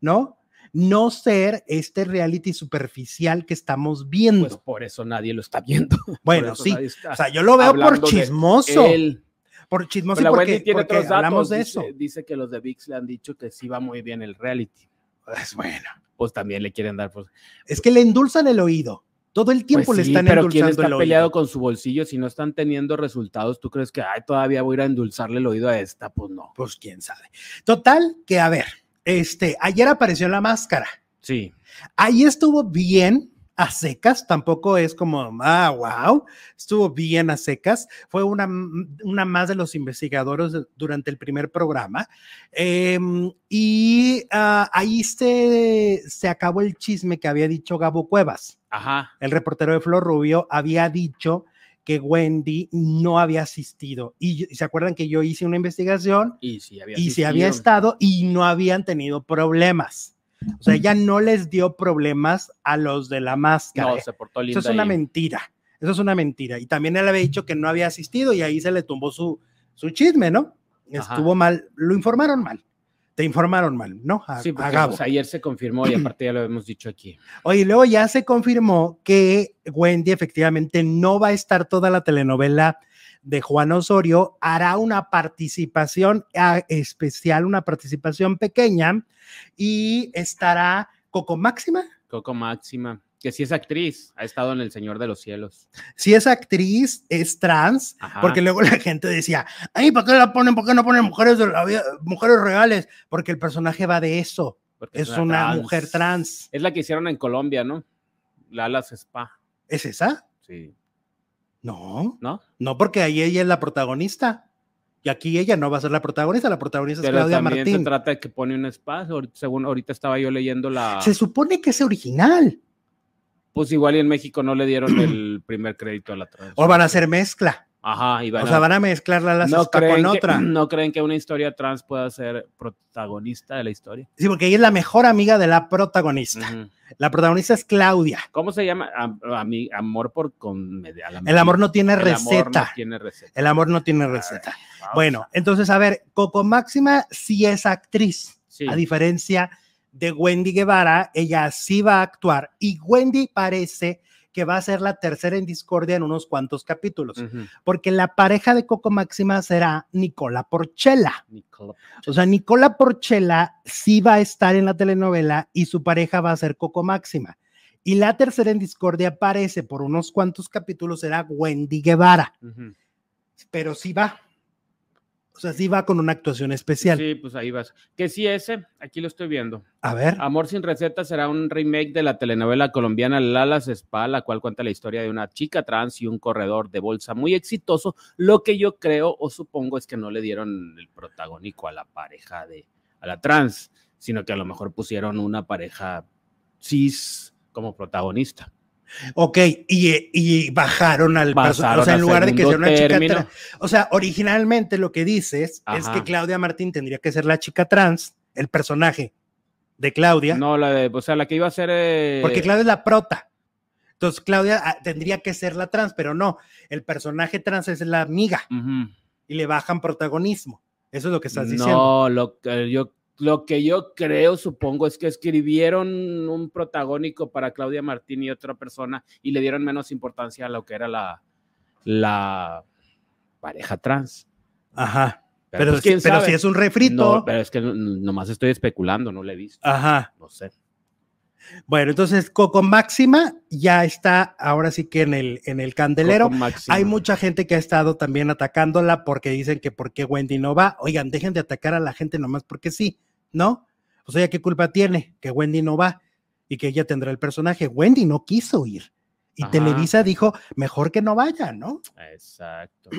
¿no? No ser este reality superficial que estamos viendo. Pues por eso nadie lo está viendo. Bueno, sí. O sea, yo lo veo por chismoso. él. Por chismoso Pero la porque, tiene porque otros hablamos datos. de dice, eso. dice que los de VIX le han dicho que sí va muy bien el reality. Pues bueno, Pues también le quieren dar. Pues, es que le endulzan el oído. Todo el tiempo Pues le están pero ¿quién endulzando está el peleado oído. con su bolsillo si no están teniendo resultados? ¿Tú crees que ay, todavía voy a ir a endulzarle el oído a esta? Pues no. Pues quién sabe. Total, que a ver, este, ayer apareció la máscara. Sí. Ahí estuvo bien a secas, tampoco es como, ah, wow, estuvo bien a secas. Fue una, una más de los investigadores durante el primer programa. Em, y ah, ahí se, se acabó el chisme que había dicho Gabo Cuevas. Ajá. El reportero de Flor Rubio había dicho que Wendy no había asistido. Y se acuerdan que yo hice una investigación Y sí había y estado y no habían tenido problemas. O sea, ella no les dio problemas a los de la máscara. No, se portó linda. Eso es una ahí. mentira. Eso es una mentira. Y también él había dicho que no había asistido y ahí se le tumbó su, su chisme, ¿no? Ajá. Estuvo mal, lo informaron mal. Te informaron mal, ¿no? A, Sí, porque pues, ayer se confirmó y aparte ya lo hemos dicho aquí. Oye, luego ya se confirmó que Wendy efectivamente no va a estar toda la telenovela de Juan Osorio, hará una participación ah, especial, una participación pequeña y estará Coco Máxima. Coco Máxima, que sí es actriz, ha estado en El Señor de los Cielos. Si es actriz, es trans, Ajá. porque luego la gente decía, ay, ¿por qué la ponen? ¿Por qué no ponen mujeres, de la vida- mujeres reales? Porque el personaje va de eso, porque es una mujer trans. Es la que hicieron en Colombia, ¿no? Lalas Spa. ¿Es esa? Sí. No, ¿No? no, porque ahí ella es la protagonista. Y aquí ella no va a ser la protagonista, la protagonista es Claudia también se trata de que pone un spa. Según ahorita estaba yo leyendo la. Se supone que es original. Pues igual y en México no le dieron el primer crédito a la trans. O van a hacer mezcla. Ajá, y van O a- sea, van a mezclar la no con que- otra. no creen que una historia trans pueda ser protagonista de la historia. Sí, porque ella es la mejor amiga de la protagonista. La protagonista es Claudia. ¿Cómo se llama? Am- ami- amor por con a El amor no tiene El amor no receta. tiene receta. El amor no tiene receta. Bueno, entonces, a ver, Coco Máxima sí es actriz, Sí. a diferencia de Wendy Guevara, ella sí va a actuar y Wendy parece que va a ser la tercera en discordia en unos cuantos capítulos, porque la pareja de Coco Máxima será Nicola Porchela. Nicola. O sea, Nicola Porchela sí va a estar en la telenovela y su pareja va a ser Coco Máxima. Y la tercera en discordia parece por unos cuantos capítulos será Wendy Guevara, pero sí va. O sea, sí va con una actuación especial. Sí, pues ahí vas. Que sí, ese, aquí lo estoy viendo. A ver. Amor sin receta será un remake de la telenovela colombiana Lalas Spa, la cual cuenta la historia de una chica trans y un corredor de bolsa muy exitoso. Lo que yo creo o supongo es que no le dieron el protagónico a la pareja de a la trans, sino que a lo mejor pusieron una pareja cis como protagonista. Ok, y, y bajaron al personaje. O sea, en lugar de que sea una chica trans. O sea, originalmente lo que dices es que Claudia Martín tendría que ser la chica trans, el personaje de Claudia. No, la de, o sea, la que iba a ser eh, Porque Claudia es la prota. Entonces Claudia ah, tendría que ser la trans, pero no, el personaje trans es la amiga y le bajan protagonismo. Eso es lo que estás diciendo. No, lo que yo lo que yo creo, supongo, es que escribieron un protagónico para Claudia Martín y otra persona y le dieron menos importancia a lo que era la, la pareja trans. Ajá. Pero, Pero, pues, quién pero sabe. si es un refrito. No, pero es que no- nomás estoy especulando, no le he visto. Ajá. No sé. Bueno, entonces Coco Máxima ya está ahora sí que en el, en el candelero. Hay mucha gente que ha estado también atacándola porque dicen que por qué Wendy no va. Oigan, dejen de atacar a la gente nomás porque sí, ¿no? O sea, ¿qué culpa tiene que Wendy no va y que ella tendrá el personaje? Wendy no quiso ir. Y Ajá. Televisa dijo, mejor que no vaya, ¿no? Exacto.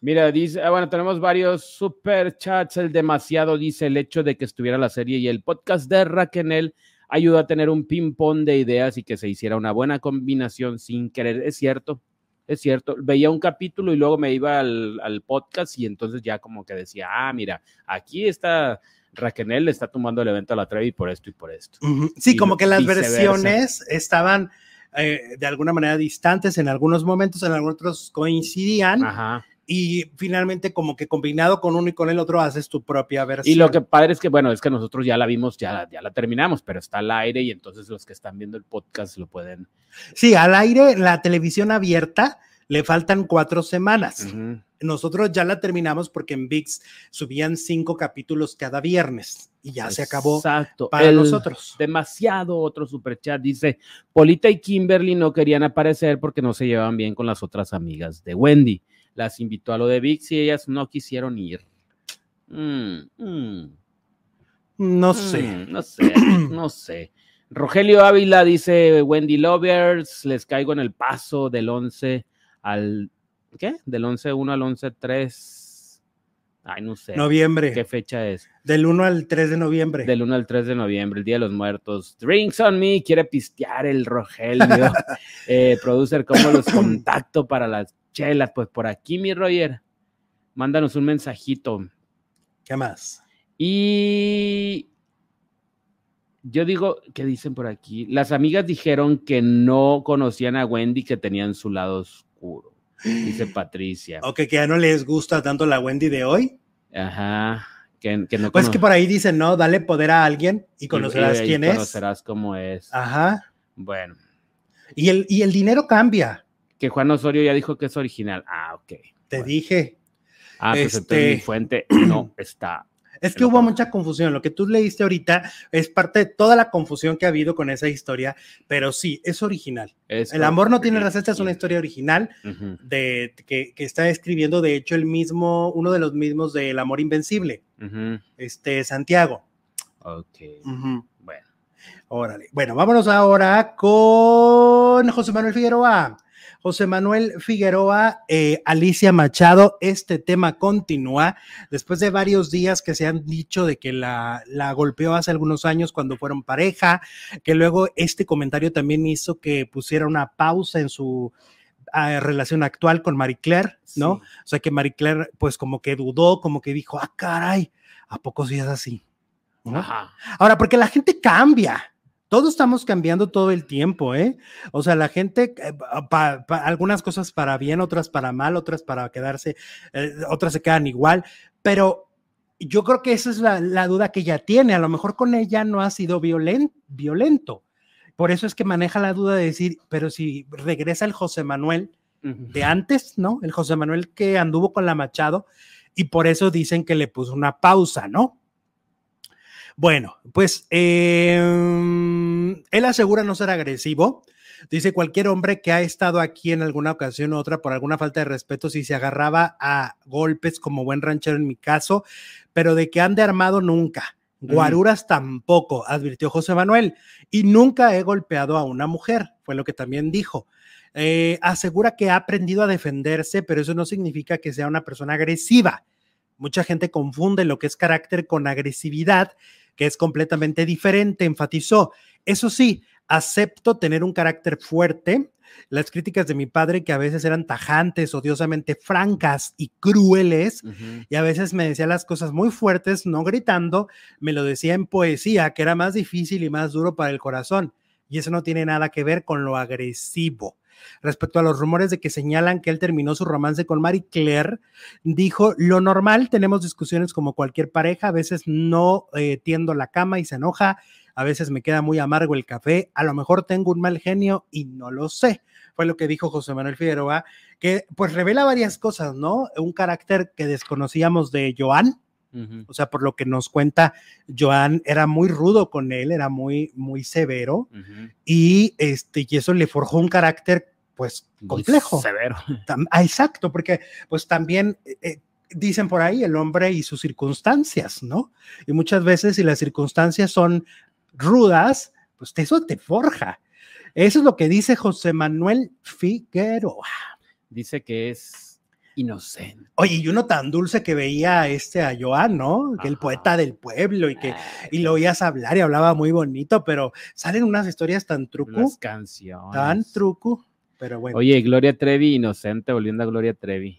Mira, dice, ah, bueno, tenemos varios super chats. El demasiado dice el hecho de que estuviera la serie y el podcast de Raquel ayudó a tener un ping-pong de ideas y que se hiciera una buena combinación sin querer. Es cierto, es cierto. Veía un capítulo y luego me iba al, al podcast y entonces ya como que decía, ah, mira, aquí está Raquel, le está tomando el evento a la Trevi por esto y por esto. Sí, Y como que las viceversa. versiones estaban eh, de alguna manera distantes en algunos momentos, en algunos otros coincidían Ajá. y finalmente como que combinado con uno y con el otro haces tu propia versión. Y lo que padre es que, bueno, es que nosotros ya la vimos, ya, ya la terminamos, pero está al aire y entonces los que están viendo el podcast lo pueden. Sí, al aire, la televisión abierta, le faltan cuatro semanas. Nosotros ya la terminamos porque en VIX subían cinco capítulos cada viernes y ya se acabó Exacto. para El nosotros. Demasiado otro superchat dice: Polita y Kimberly no querían aparecer porque no se llevaban bien con las otras amigas de Wendy. Las invitó a lo de VIX y ellas no quisieron ir. Mm, mm. No sé. Mm, no sé, no sé. Rogelio Ávila dice, Wendy Lovers, les caigo en el paso del 11 al, ¿qué? Del 11-1 al 11-3. Ay, no sé. Noviembre, ¿Qué fecha es? del 1 al 3 de noviembre. Del 1 al 3 de noviembre, el Día de los Muertos. Drinks on me, quiere pistear el Rogelio. eh, producer, ¿cómo los contacto para las chelas? Pues por aquí, mi Roger. Mándanos un mensajito. ¿Qué más? Y yo digo, ¿qué dicen por aquí? Las amigas dijeron que no conocían a Wendy, que tenían su lado oscuro. Dice Patricia. O que, que ya no les gusta tanto la Wendy de hoy. Ajá. que, que no Pues que cono- por ahí dicen, ¿no? Dale poder a alguien y y- conocerás y- y quién es. Conocerás cómo es. Ajá. Bueno, Y el, y el dinero cambia, que Juan Osorio ya dijo que es original. Ah, ok. te Bueno. dije. Ah, pues Este- entonces mi fuente no está. Es que hubo mucha confusión. Lo que tú leíste ahorita es parte de toda la confusión que ha habido con esa historia, pero sí, es original. Es El amor no tiene receta es una historia original de, que, que está escribiendo, de hecho, el mismo, uno de los mismos del Amor Invencible, este Santiago. Ok. Bueno. Órale. Bueno, vámonos ahora con José Manuel Figueroa. José Manuel Figueroa, eh, Alicia Machado, este tema continúa después de varios días que se han dicho de que la, la golpeó hace algunos años cuando fueron pareja, que luego este comentario también hizo que pusiera una pausa en su ah, relación actual con Marie Claire, ¿no? Sí. O sea que Marie Claire pues como que dudó, como que dijo, ah, caray, ¿a poco sí es así? ¿No? Ajá. Ahora, porque la gente cambia. Todos estamos cambiando todo el tiempo, ¿eh? O sea, la gente, eh, pa- pa- algunas cosas para bien, otras para mal, otras para quedarse, eh, otras se quedan igual, pero yo creo que esa es la, la duda que ella tiene. A lo mejor con ella no ha sido violen- violento. Por eso es que maneja la duda de decir, pero si regresa el José Manuel de antes, ¿no? El José Manuel que anduvo con la Machado y por eso dicen que le puso una pausa, ¿no? Bueno, pues eh, él asegura no ser agresivo. Dice cualquier hombre que ha estado aquí en alguna ocasión u otra por alguna falta de respeto, si se agarraba a golpes como buen ranchero en mi caso, pero de que ande armado nunca. Guaruras tampoco, advirtió José Manuel. Y nunca he golpeado a una mujer, fue lo que también dijo. Eh, asegura que ha aprendido a defenderse, pero eso no significa que sea una persona agresiva. Mucha gente confunde lo que es carácter con agresividad, que es completamente diferente, enfatizó. Eso sí, acepto tener un carácter fuerte. Las críticas de mi padre, que a veces eran tajantes, odiosamente francas y crueles, y a veces me decía las cosas muy fuertes, no gritando, me lo decía en poesía, que era más difícil y más duro para el corazón. Y eso no tiene nada que ver con lo agresivo. Respecto a los rumores de que señalan que él terminó su romance con Marie Claire, dijo, lo normal, tenemos discusiones como cualquier pareja, a veces no eh, tiendo la cama y se enoja, a veces me queda muy amargo el café, a lo mejor tengo un mal genio y no lo sé. Fue lo que dijo José Manuel Figueroa, que pues revela varias cosas, ¿no? Un carácter que desconocíamos de Joan, O sea, por lo que nos cuenta, Joan era muy rudo con él, era muy, muy severo y, este, y eso le forjó un carácter pues Muy complejo. Severo. Ah, exacto, porque pues también eh, eh, dicen por ahí el hombre y sus circunstancias, ¿no? Y muchas veces si las circunstancias son rudas, pues eso te forja. Eso es lo que dice José Manuel Figueroa. Dice que es inocente. Oye, y uno tan dulce que veía a este a Joan, ¿no? Que el poeta del pueblo y que y lo oías hablar y hablaba muy bonito, pero salen unas historias tan truco, Las canciones. tan truco, pero bueno. Oye, Gloria Trevi, inocente, volviendo a Gloria Trevi.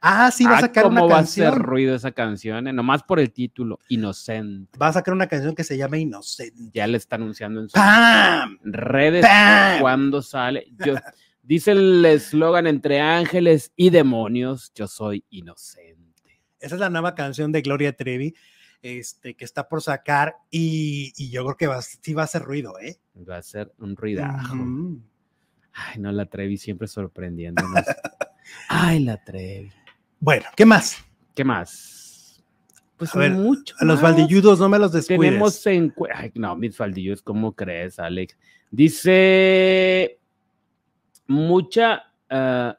ah, sí, va a Ah, sacar ¿Cómo una va a hacer canción. ruido esa canción? eh? Nomás por el título, Inocente. Va a sacar una canción que se llama Inocente. Ya le está anunciando en sus ¡Pam! redes ¡Pam! cuando sale. Yo, dice el eslogan entre ángeles y demonios, yo soy inocente. Esa es la nueva canción de Gloria Trevi, este, que está por sacar y, y yo creo que va, sí va a hacer ruido, ¿eh? Va a ser un ruidajo. Ay, no, la Trevi siempre sorprendiéndonos. Ay, la Trevi. Bueno, ¿qué más? ¿Qué más? Pues A ver, mucho. A los faldilludos no me los descuides. Tenemos en... Ay, no, mis faldillos, ¿cómo crees, Alex? Dice mucha ah,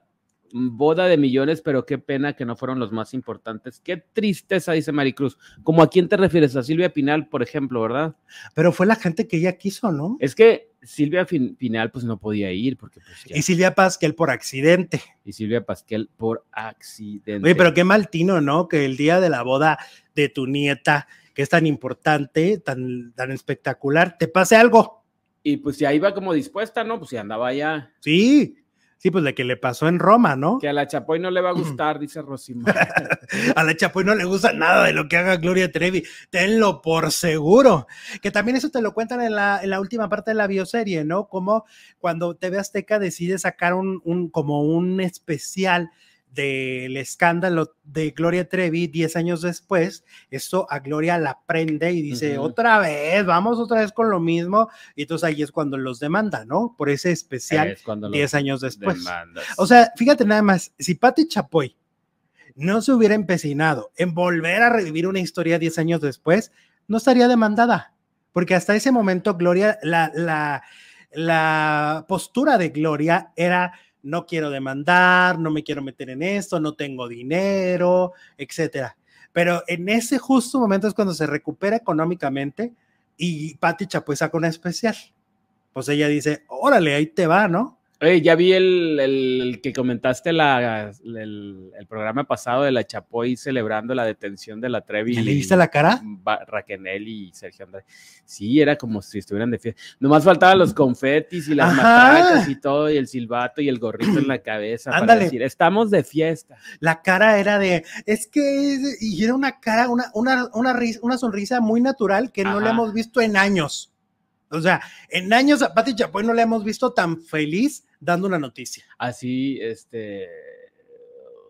boda de millones, pero qué pena que no fueron los más importantes. Qué tristeza, dice Maricruz. ¿Cómo a quién te refieres? A Silvia Pinal, por ejemplo, ¿verdad? Pero fue la gente que ella quiso, ¿no? Es que Silvia Fin- Pinal, pues no podía ir, porque pues ya- Y Silvia Pasquel por accidente. y Silvia Pasquel por accidente. Oye, pero qué mal tino, ¿no? Que el día de la boda de tu nieta, que es tan importante, tan, tan espectacular, te pase algo. Y pues ya iba como dispuesta, ¿no? Pues ya andaba ya. Sí, sí, pues de que le pasó en Roma, ¿no? Que a la Chapoy no le va a gustar, dice Rosimar. A la Chapoy no le gusta nada de lo que haga Gloria Trevi, tenlo por seguro. Que también eso te lo cuentan en la, en la última parte de la bioserie, ¿no? Como cuando TV Azteca decide sacar un, un- como un especial del escándalo de Gloria Trevi 10 años después, esto a Gloria la prende y dice, otra vez, vamos otra vez con lo mismo, y entonces ahí es cuando los demanda, ¿no? Por ese especial Es cuando los 10 años después. demandas. O sea, fíjate nada más, si Patti Chapoy no se hubiera empecinado en volver a revivir una historia 10 años después, no estaría demandada, porque hasta ese momento Gloria, la, la, la postura de Gloria era, no quiero demandar, no me quiero meter en esto, no tengo dinero, etcétera. Pero en ese justo momento es cuando se recupera económicamente y Patti Chapoy saca una especial. Pues ella dice, órale, ahí te va, ¿no? Oye, ya vi el, el- el que comentaste la, el, el programa pasado de la Chapoy celebrando la detención de la Trevi. ¿Ya le viste la cara? Raquenel y Sergio Andrade. Sí, era como si estuvieran de fiesta. Nomás faltaban los confetis y las Ajá. matracas y todo, y el silbato y el gorrito en la cabeza para Ándale. decir, estamos de fiesta. la cara era de, es que, y era una cara, una, una, una, risa- una sonrisa muy natural que no le Ajá. hemos visto en años. O sea, en años a Pati Chapoy no le hemos visto tan feliz dando una noticia. Así, este,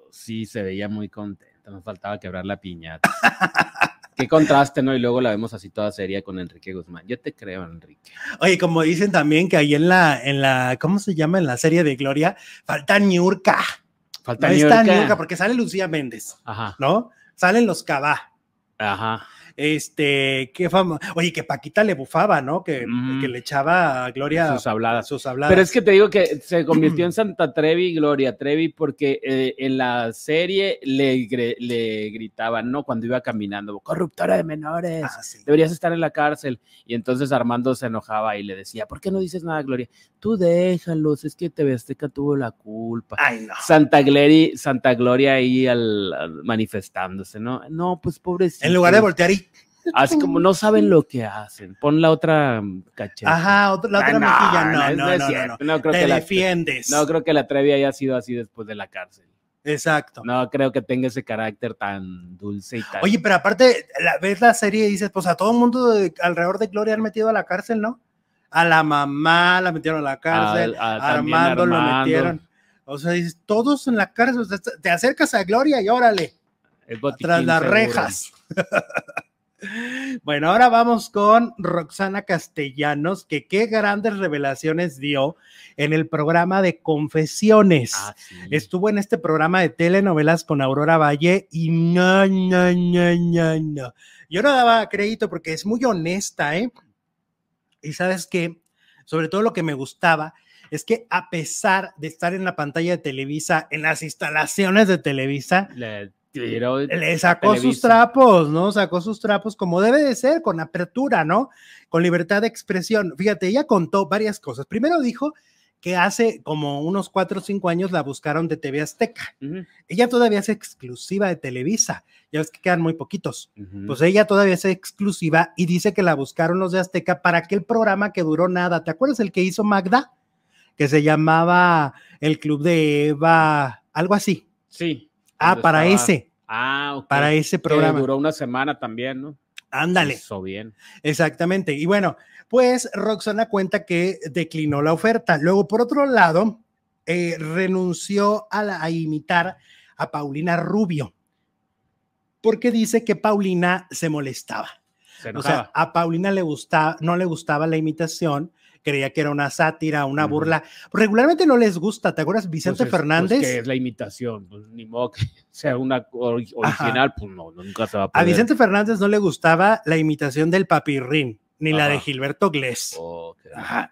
sí, se veía muy contenta. Nos faltaba quebrar la piñata. Qué contraste, ¿no? Y luego la vemos así toda seria con Enrique Guzmán. Yo te creo, Enrique. Oye, como dicen también que ahí en la, en la, ¿cómo se llama? En la serie de Gloria, falta Niurka. Falta No está Niurka. Niurka porque sale Lucía Méndez, Ajá, ¿no? Salen los Cabá. ajá. Este, qué fama. Oye, que Paquita le bufaba, ¿no? Que, le echaba a Gloria Sus habladas. sus habladas. Pero es que te digo que se convirtió en Santa Trevi, Gloria Trevi, porque eh, en la serie le, le gritaban, ¿no? Cuando iba caminando, corruptora de menores, Ah, sí. deberías estar en la cárcel. Y entonces Armando se enojaba y le decía, ¿por qué no dices nada, Gloria? Tú déjalos, es que TV Azteca tuvo la culpa. Ay, no. Santa, Gleri- Santa Gloria ahí al, al- manifestándose, ¿no? No, pues pobrecito. En lugar de voltear y Así como no saben lo que hacen. Pon la otra mm, cacheta. Ajá, la otra Ah, mejilla, no, no, no, no, creo Te defiendes. no creo que la Trevi haya sido así después de la cárcel. Exacto. No creo que tenga ese carácter tan dulce y tan. Oye, pero aparte, la, ves la serie y dices, pues a todo el mundo de- alrededor de Gloria han metido a la cárcel, ¿no? A la mamá la metieron a la cárcel, a- a también Armando, lo Armando. metieron. O sea, dices, todos en la cárcel, te acercas a Gloria y órale, tras las seguro. rejas. bueno, ahora vamos con Roxana Castellanos, que qué grandes revelaciones dio en el programa de Confesiones. Ah, sí. Estuvo en este programa de telenovelas con Aurora Valle y no, no, no, no, no. Yo no daba crédito porque es muy honesta, ¿eh? Y sabes que, sobre todo lo que me gustaba, es que a pesar de estar en la pantalla de Televisa, en las instalaciones de Televisa, Le le sacó sus trapos, ¿no? Sacó sus trapos como debe de ser, con apertura, ¿no? Con libertad de expresión. Fíjate, ella contó varias cosas. Primero dijo que hace como unos cuatro o cinco años la buscaron de TV Azteca. Ella todavía es exclusiva de Televisa. Ya ves que quedan muy poquitos. Pues ella todavía es exclusiva y dice que la buscaron los de Azteca para aquel programa que duró nada. ¿Te acuerdas el que hizo Magda? Que se llamaba El Club de Eva, algo así. sí. Ah, donde para estaba- ese, Ah, para ese Que programa. duró una semana también, ¿no? Ándale. Hizo bien. Exactamente. Y bueno, pues Roxana cuenta que declinó la oferta. Luego, por otro lado, eh, renunció a, la- a imitar a Paulina Rubio, porque dice que Paulina se molestaba. Se O sea, a Paulina le gustaba, no le gustaba la imitación, creía que era una sátira, una burla. Regularmente no les gusta, ¿te acuerdas? Vicente Pues es- pues Fernández. que es la imitación, pues ni modo que sea una ori- original, pues no, nunca se va a a poder. Vicente Fernández no le gustaba la imitación del papirrín, ni la de. Gilberto Glés. Oh, Ajá.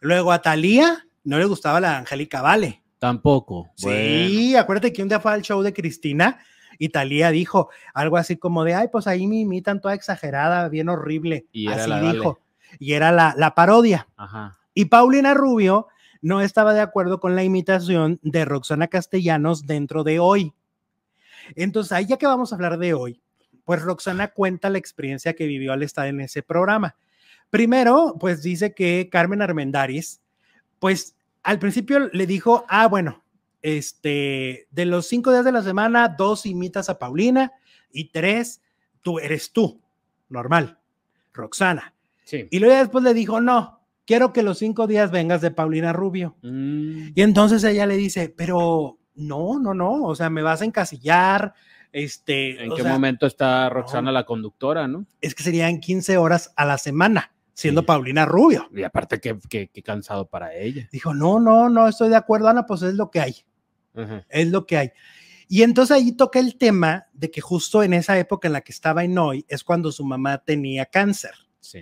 Luego a Talía no le gustaba la de Angélica Vale. Tampoco. Sí, acuérdate que un día fue al show de Cristina y Talía dijo algo así como de, ay, pues ahí me imitan toda exagerada, bien horrible. Y así Vale. Y era la, la parodia. Ajá. Y Paulina Rubio no estaba de acuerdo con la imitación de Roxana Castellanos dentro de hoy. Entonces, ahí ya que vamos a hablar de hoy, pues Roxana cuenta la experiencia que vivió al estar en ese programa. Primero, pues dice que Carmen Armendáriz, pues al principio le dijo, ah, bueno, este, de los cinco días de la semana, dos imitas a Paulina y tres, tú eres tú, normal, Roxana. Sí. Y luego después le dijo, no, quiero que los cinco días vengas de Paulina Rubio. Mm, Y entonces ella le dice, pero no, no, no, o sea, me vas a encasillar, este, ¿En o qué sea, momento está Roxana, no. la conductora, no? es que serían 15 horas a la semana, siendo Sí. Paulina Rubio. Y aparte, qué, qué- qué cansado para ella. Dijo, no, no, no, estoy de acuerdo, Ana, pues es lo que hay, Ajá. es lo que hay. Y entonces ahí toca el tema de que justo en esa época en la que estaba en hoy es cuando su mamá tenía cáncer. Sí.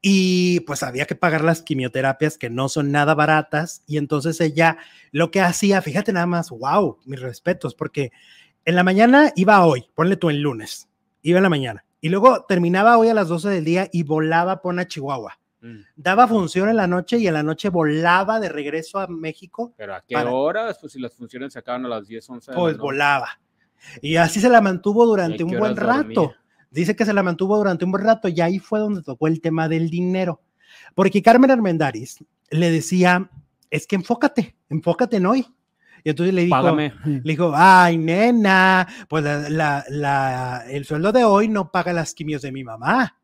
Y pues había que pagar las quimioterapias que no son nada baratas y entonces ella lo que hacía, fíjate nada más, wow, mis respetos, porque en la mañana iba hoy, ponle tú el lunes, iba en la mañana y luego terminaba hoy a las 12 del día y volaba por una Chihuahua. Mm. Daba función en la noche y en la noche volaba de regreso a México, Pero ¿a qué Para- horas? Pues si las funciones se acaban a las 10, 11 de la pues noche. volaba. Y así se la mantuvo durante ¿Y un buen rato. dormía? Dice que se la mantuvo durante un buen rato y ahí fue donde tocó el tema del dinero. Porque Carmen Armendáriz le decía, es que enfócate, enfócate en hoy. Y entonces le dijo, Págame. le dijo, ay, nena, pues la- la- la- el sueldo de hoy no paga las quimios de mi mamá.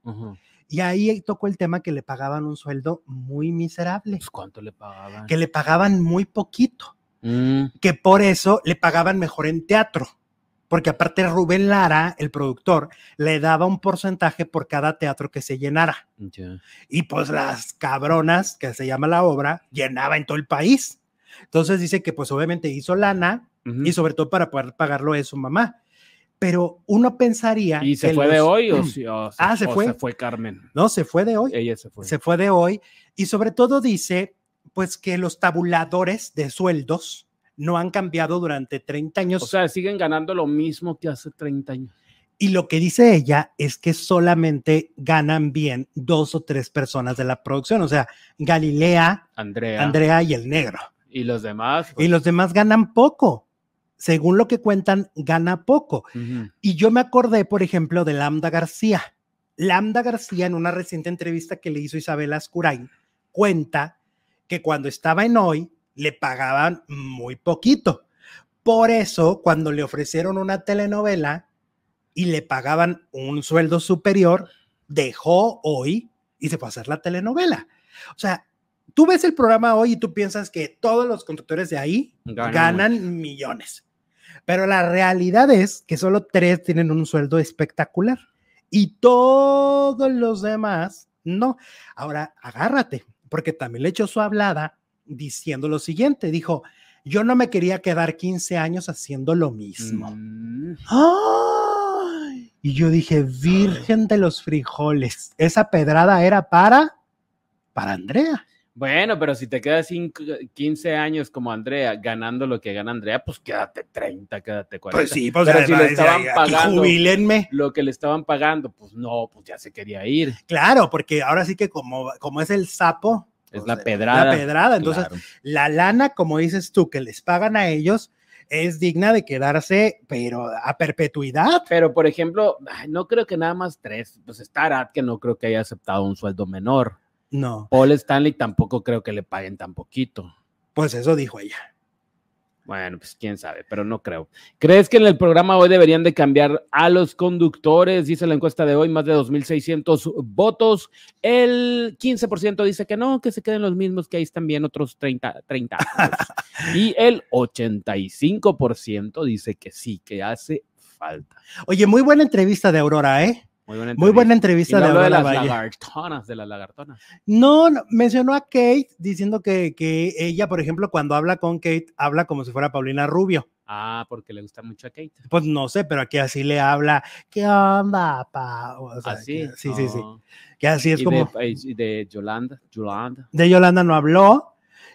Y ahí tocó el tema que le pagaban un sueldo muy miserable, Pues, ¿Cuánto le pagaban? que le pagaban muy poquito, Mm, que por eso le pagaban mejor en teatro. Porque aparte Rubén Lara, el productor, le daba un porcentaje por cada teatro que se llenara. Y pues las cabronas, que se llama la obra, llenaba en todo el país. Entonces dice que pues obviamente hizo lana y sobre todo para poder pagarlo de su mamá. Pero uno pensaría... ¿Y se fue de hoy o, sí- o Ah, se o fue. se fue Carmen? No, se fue de hoy. Ella se fue. Se fue de hoy. Y sobre todo dice pues que los tabuladores de sueldos no han cambiado durante 30 años. O sea, siguen ganando lo mismo que hace 30 años. y lo que dice ella es que solamente ganan bien dos o tres personas de la producción. O sea, Galilea, Andrea. Andrea y el negro. Y los demás. pues, Y los demás ganan poco. Según lo que cuentan, gana poco. Y yo me acordé, por ejemplo, de Lambda García. Lambda García, en una reciente entrevista que le hizo Isabela Ascurain, cuenta que cuando estaba en hoy le pagaban muy poquito. Por eso, cuando le ofrecieron una telenovela y le pagaban un sueldo superior, dejó hoy y se fue a hacer la telenovela. O sea, tú ves el programa hoy y tú piensas que todos los conductores de ahí Ganan ganan, millones. Pero la realidad es que solo tres tienen un sueldo espectacular y todos los demás no. Ahora, agárrate, porque también le echó su hablada diciendo lo siguiente, dijo, yo no me quería quedar 15 años haciendo lo mismo. Mm, ¡Ay! Y yo dije, Virgen de los frijoles, esa pedrada era para, para Andrea. Bueno, pero si te quedas cinco- 15 años como Andrea ganando lo que gana Andrea, pues quédate 30, quédate 40. Pues sí, pues Pero si le ya- estaban pagando jubílenme. lo que le estaban pagando, pues no, pues ya se quería ir. Claro, porque ahora sí que como, como es el sapo, Es la pedrada. La pedrada. Entonces, Claro. la lana, como dices tú, que les pagan a ellos, es digna de quedarse, pero a perpetuidad. Pero, por ejemplo, no creo que nada más tres. Pues está Arad, que no creo que haya aceptado un sueldo menor. No, Paul Stanley tampoco creo que le paguen tan poquito. pues eso dijo ella. Bueno, pues quién sabe, pero no creo. ¿Crees que en el programa hoy deberían de cambiar a los conductores? Dice la encuesta de hoy, más de 2.600 votos. El 15% dice que no, que se queden los mismos, que ahí están bien otros 30, 30 años. y el 85% dice que sí, que hace falta. Oye, muy buena entrevista de Aurora, ¿eh? Muy buena Muy buena entrevista no de de las Valle. lagartonas, de las lagartonas. No, no, mencionó a Kate diciendo que, que ella, por ejemplo, cuando habla con Kate, habla como si fuera Paulina Rubio. Ah, porque le gusta mucho a Kate. Pues no sé, pero aquí así le habla. ¿Qué onda, pa? O sea, Así. que- sí, sí, sí. Oh. Que así es y, como. de, y de Yolanda, Yolanda. de Yolanda no habló.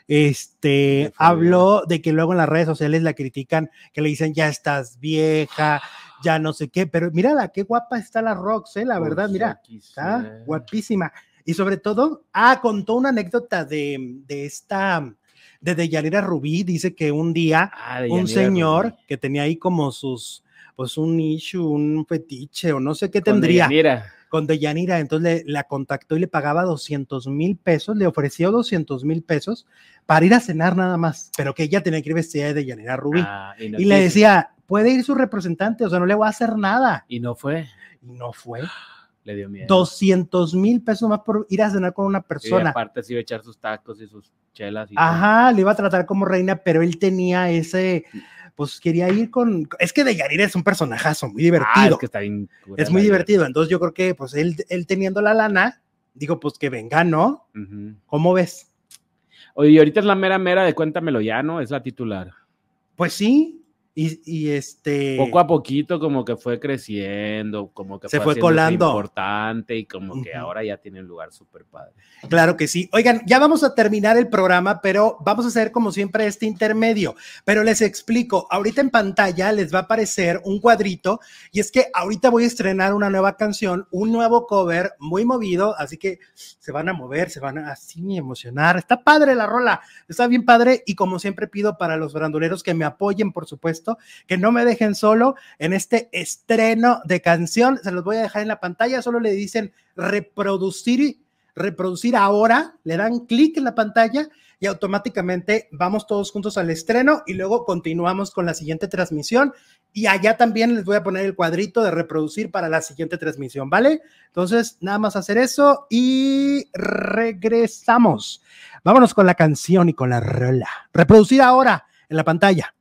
Este habló de que luego en las redes sociales la critican, que le dicen ya estás vieja, ya no sé qué, pero mírala, qué guapa está la Rox, eh, la verdad, mira, está quisiera. guapísima. Y sobre todo, ah, contó una anécdota de, de esta, de Deyanira Rubí, dice que un día Ah, un señor Rubí. que tenía ahí como sus, pues un issue, un fetiche o no sé qué tendría Deyanira. con Deyanira, entonces le, la contactó y le pagaba 200 mil pesos, le ofreció 200 mil pesos para ir a cenar nada más, pero que ella tenía que ir vestida de Deyanira Rubí. Ah, y, le decía, puede ir su representante, o sea, no le voy a hacer nada. Y no fue. Y no fue. Le dio miedo. 200 mil pesos más por ir a cenar con una Y persona. aparte se iba a echar sus tacos y sus chelas. Y todo. Ajá, le iba a tratar como reina, pero él tenía ese, pues quería ir con, es que de Yanira es un personajazo muy divertido. Ah, es que está bien. es muy divertido, entonces yo creo que pues él, él teniendo la lana, digo pues que venga, ¿no? ¿Cómo ves? Oye, y ahorita es la mera mera de Cuéntamelo ya, ¿no? Es la titular. Pues sí, y, y este... Poco a poquito como que fue creciendo, como que Se fue haciéndose colando. importante y como que ahora ya tiene un lugar súper padre. Claro que sí. Oigan, ya vamos a terminar el programa, pero vamos a hacer como siempre este intermedio. Pero les explico, ahorita en pantalla les va a aparecer un cuadrito y es que ahorita voy a estrenar una nueva canción, un nuevo cover muy movido, así que se van a mover, se van a así emocionar. Está padre la rola, está bien padre y como siempre pido para los branduleros que me apoyen, por que no me dejen solo en este estreno de canción. Se los voy a dejar en la pantalla, solo le dicen reproducir reproducir ahora, le dan clic en la pantalla y automáticamente vamos todos juntos al estreno y luego continuamos con la siguiente transmisión y allá también les voy a poner el cuadrito de reproducir para la siguiente transmisión, ¿vale? Entonces, nada más hacer eso y regresamos. Vámonos con la canción y con la rola. Reproducir ahora en la pantalla.